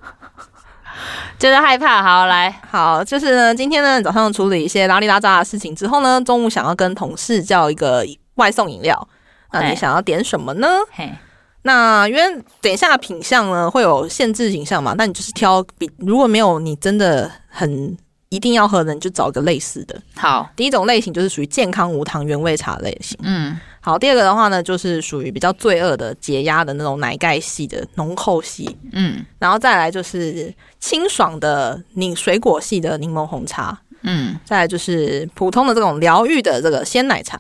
觉得害怕，好来，好，就是呢，今天呢早上处理一些拉里拉杂的事情之后呢，中午想要跟同事叫一个外送饮料，那你想要点什么呢？嘿。那因为等一下品相呢会有限制品相嘛，那你就是挑比如果没有你真的很一定要喝的，你就找个类似的。好，第一种类型就是属于健康无糖原味茶类型。嗯，好，第二个的话呢，就是属于比较罪恶的解压的那种奶盖系的浓厚系。嗯，然后再来就是清爽的柠水果系的柠檬红茶。嗯，再来就是普通的这种疗愈的这个鲜奶茶。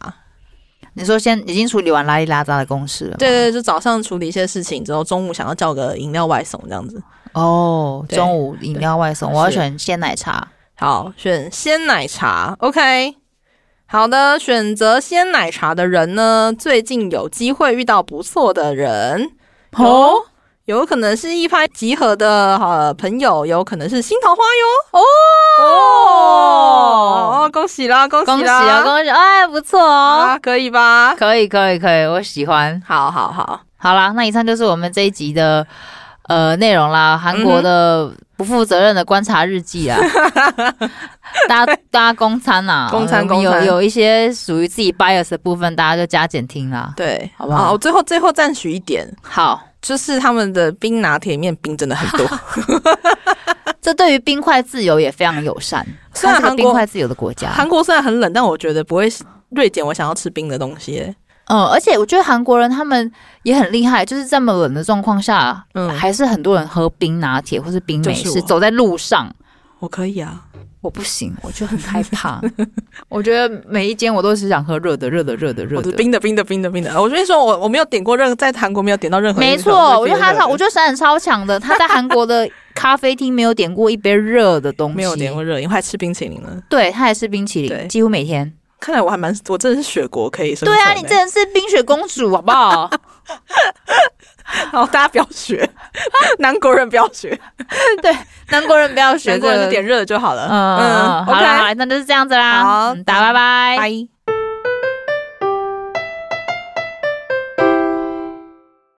你说先已经处理完拉里拉扎的公事了？对对，就早上处理一些事情之后，中午想要叫个饮料外送这样子。哦，中午饮料外送，我要选鲜奶茶。好，选鲜奶茶。OK，好的，选择鲜奶茶的人呢，最近有机会遇到不错的人哦。有可能是一拍即合的好朋友，有可能是新桃花哟。哦哦，恭喜啦，恭喜啦，恭喜啊，恭喜！哎，不错哦，啊，可以吧？可以，可以，可以，我喜欢。好好好，好啦，那以上就是我们这一集的呃内容啦。韩国的不负责任的观察日记啊，大家大家公餐啊，公餐公餐，有有一些属于自己 bias 的部分，大家就加减听啦。对，好不好？我最后最后赞许一点，好。就是他们的冰拿铁里面冰真的很多，这对于冰块自由也非常友善。虽然是冰块自由的国家，韩国虽然很冷，但我觉得不会锐减我想要吃冰的东西。嗯，而且我觉得韩国人他们也很厉害，就是这么冷的状况下，嗯，还是很多人喝冰拿铁或是冰美式，走在路上。我可以啊。我不行，我就很害怕。我觉得每一间我都是想喝热的，热的，热的，热的，冰的，冰的，冰的，冰的。我跟你说，我我没有点过任何，在韩国没有点到任何。没错，我觉得他超，我觉得闪闪超强的。他在韩国的咖啡厅没有点过一杯热的东西，没有点过热，因为还吃冰淇淋呢。对，他还吃冰淇淋，几乎每天。看来我还蛮，我真的是雪国可以生存。对啊，你真的是冰雪公主，好不好？好，大家不要学，南国人不要学。对，南国人不要学，南国人就点热的就好了。嗯，嗯，OK，好，那就是这样子啦。好，大家拜拜。拜。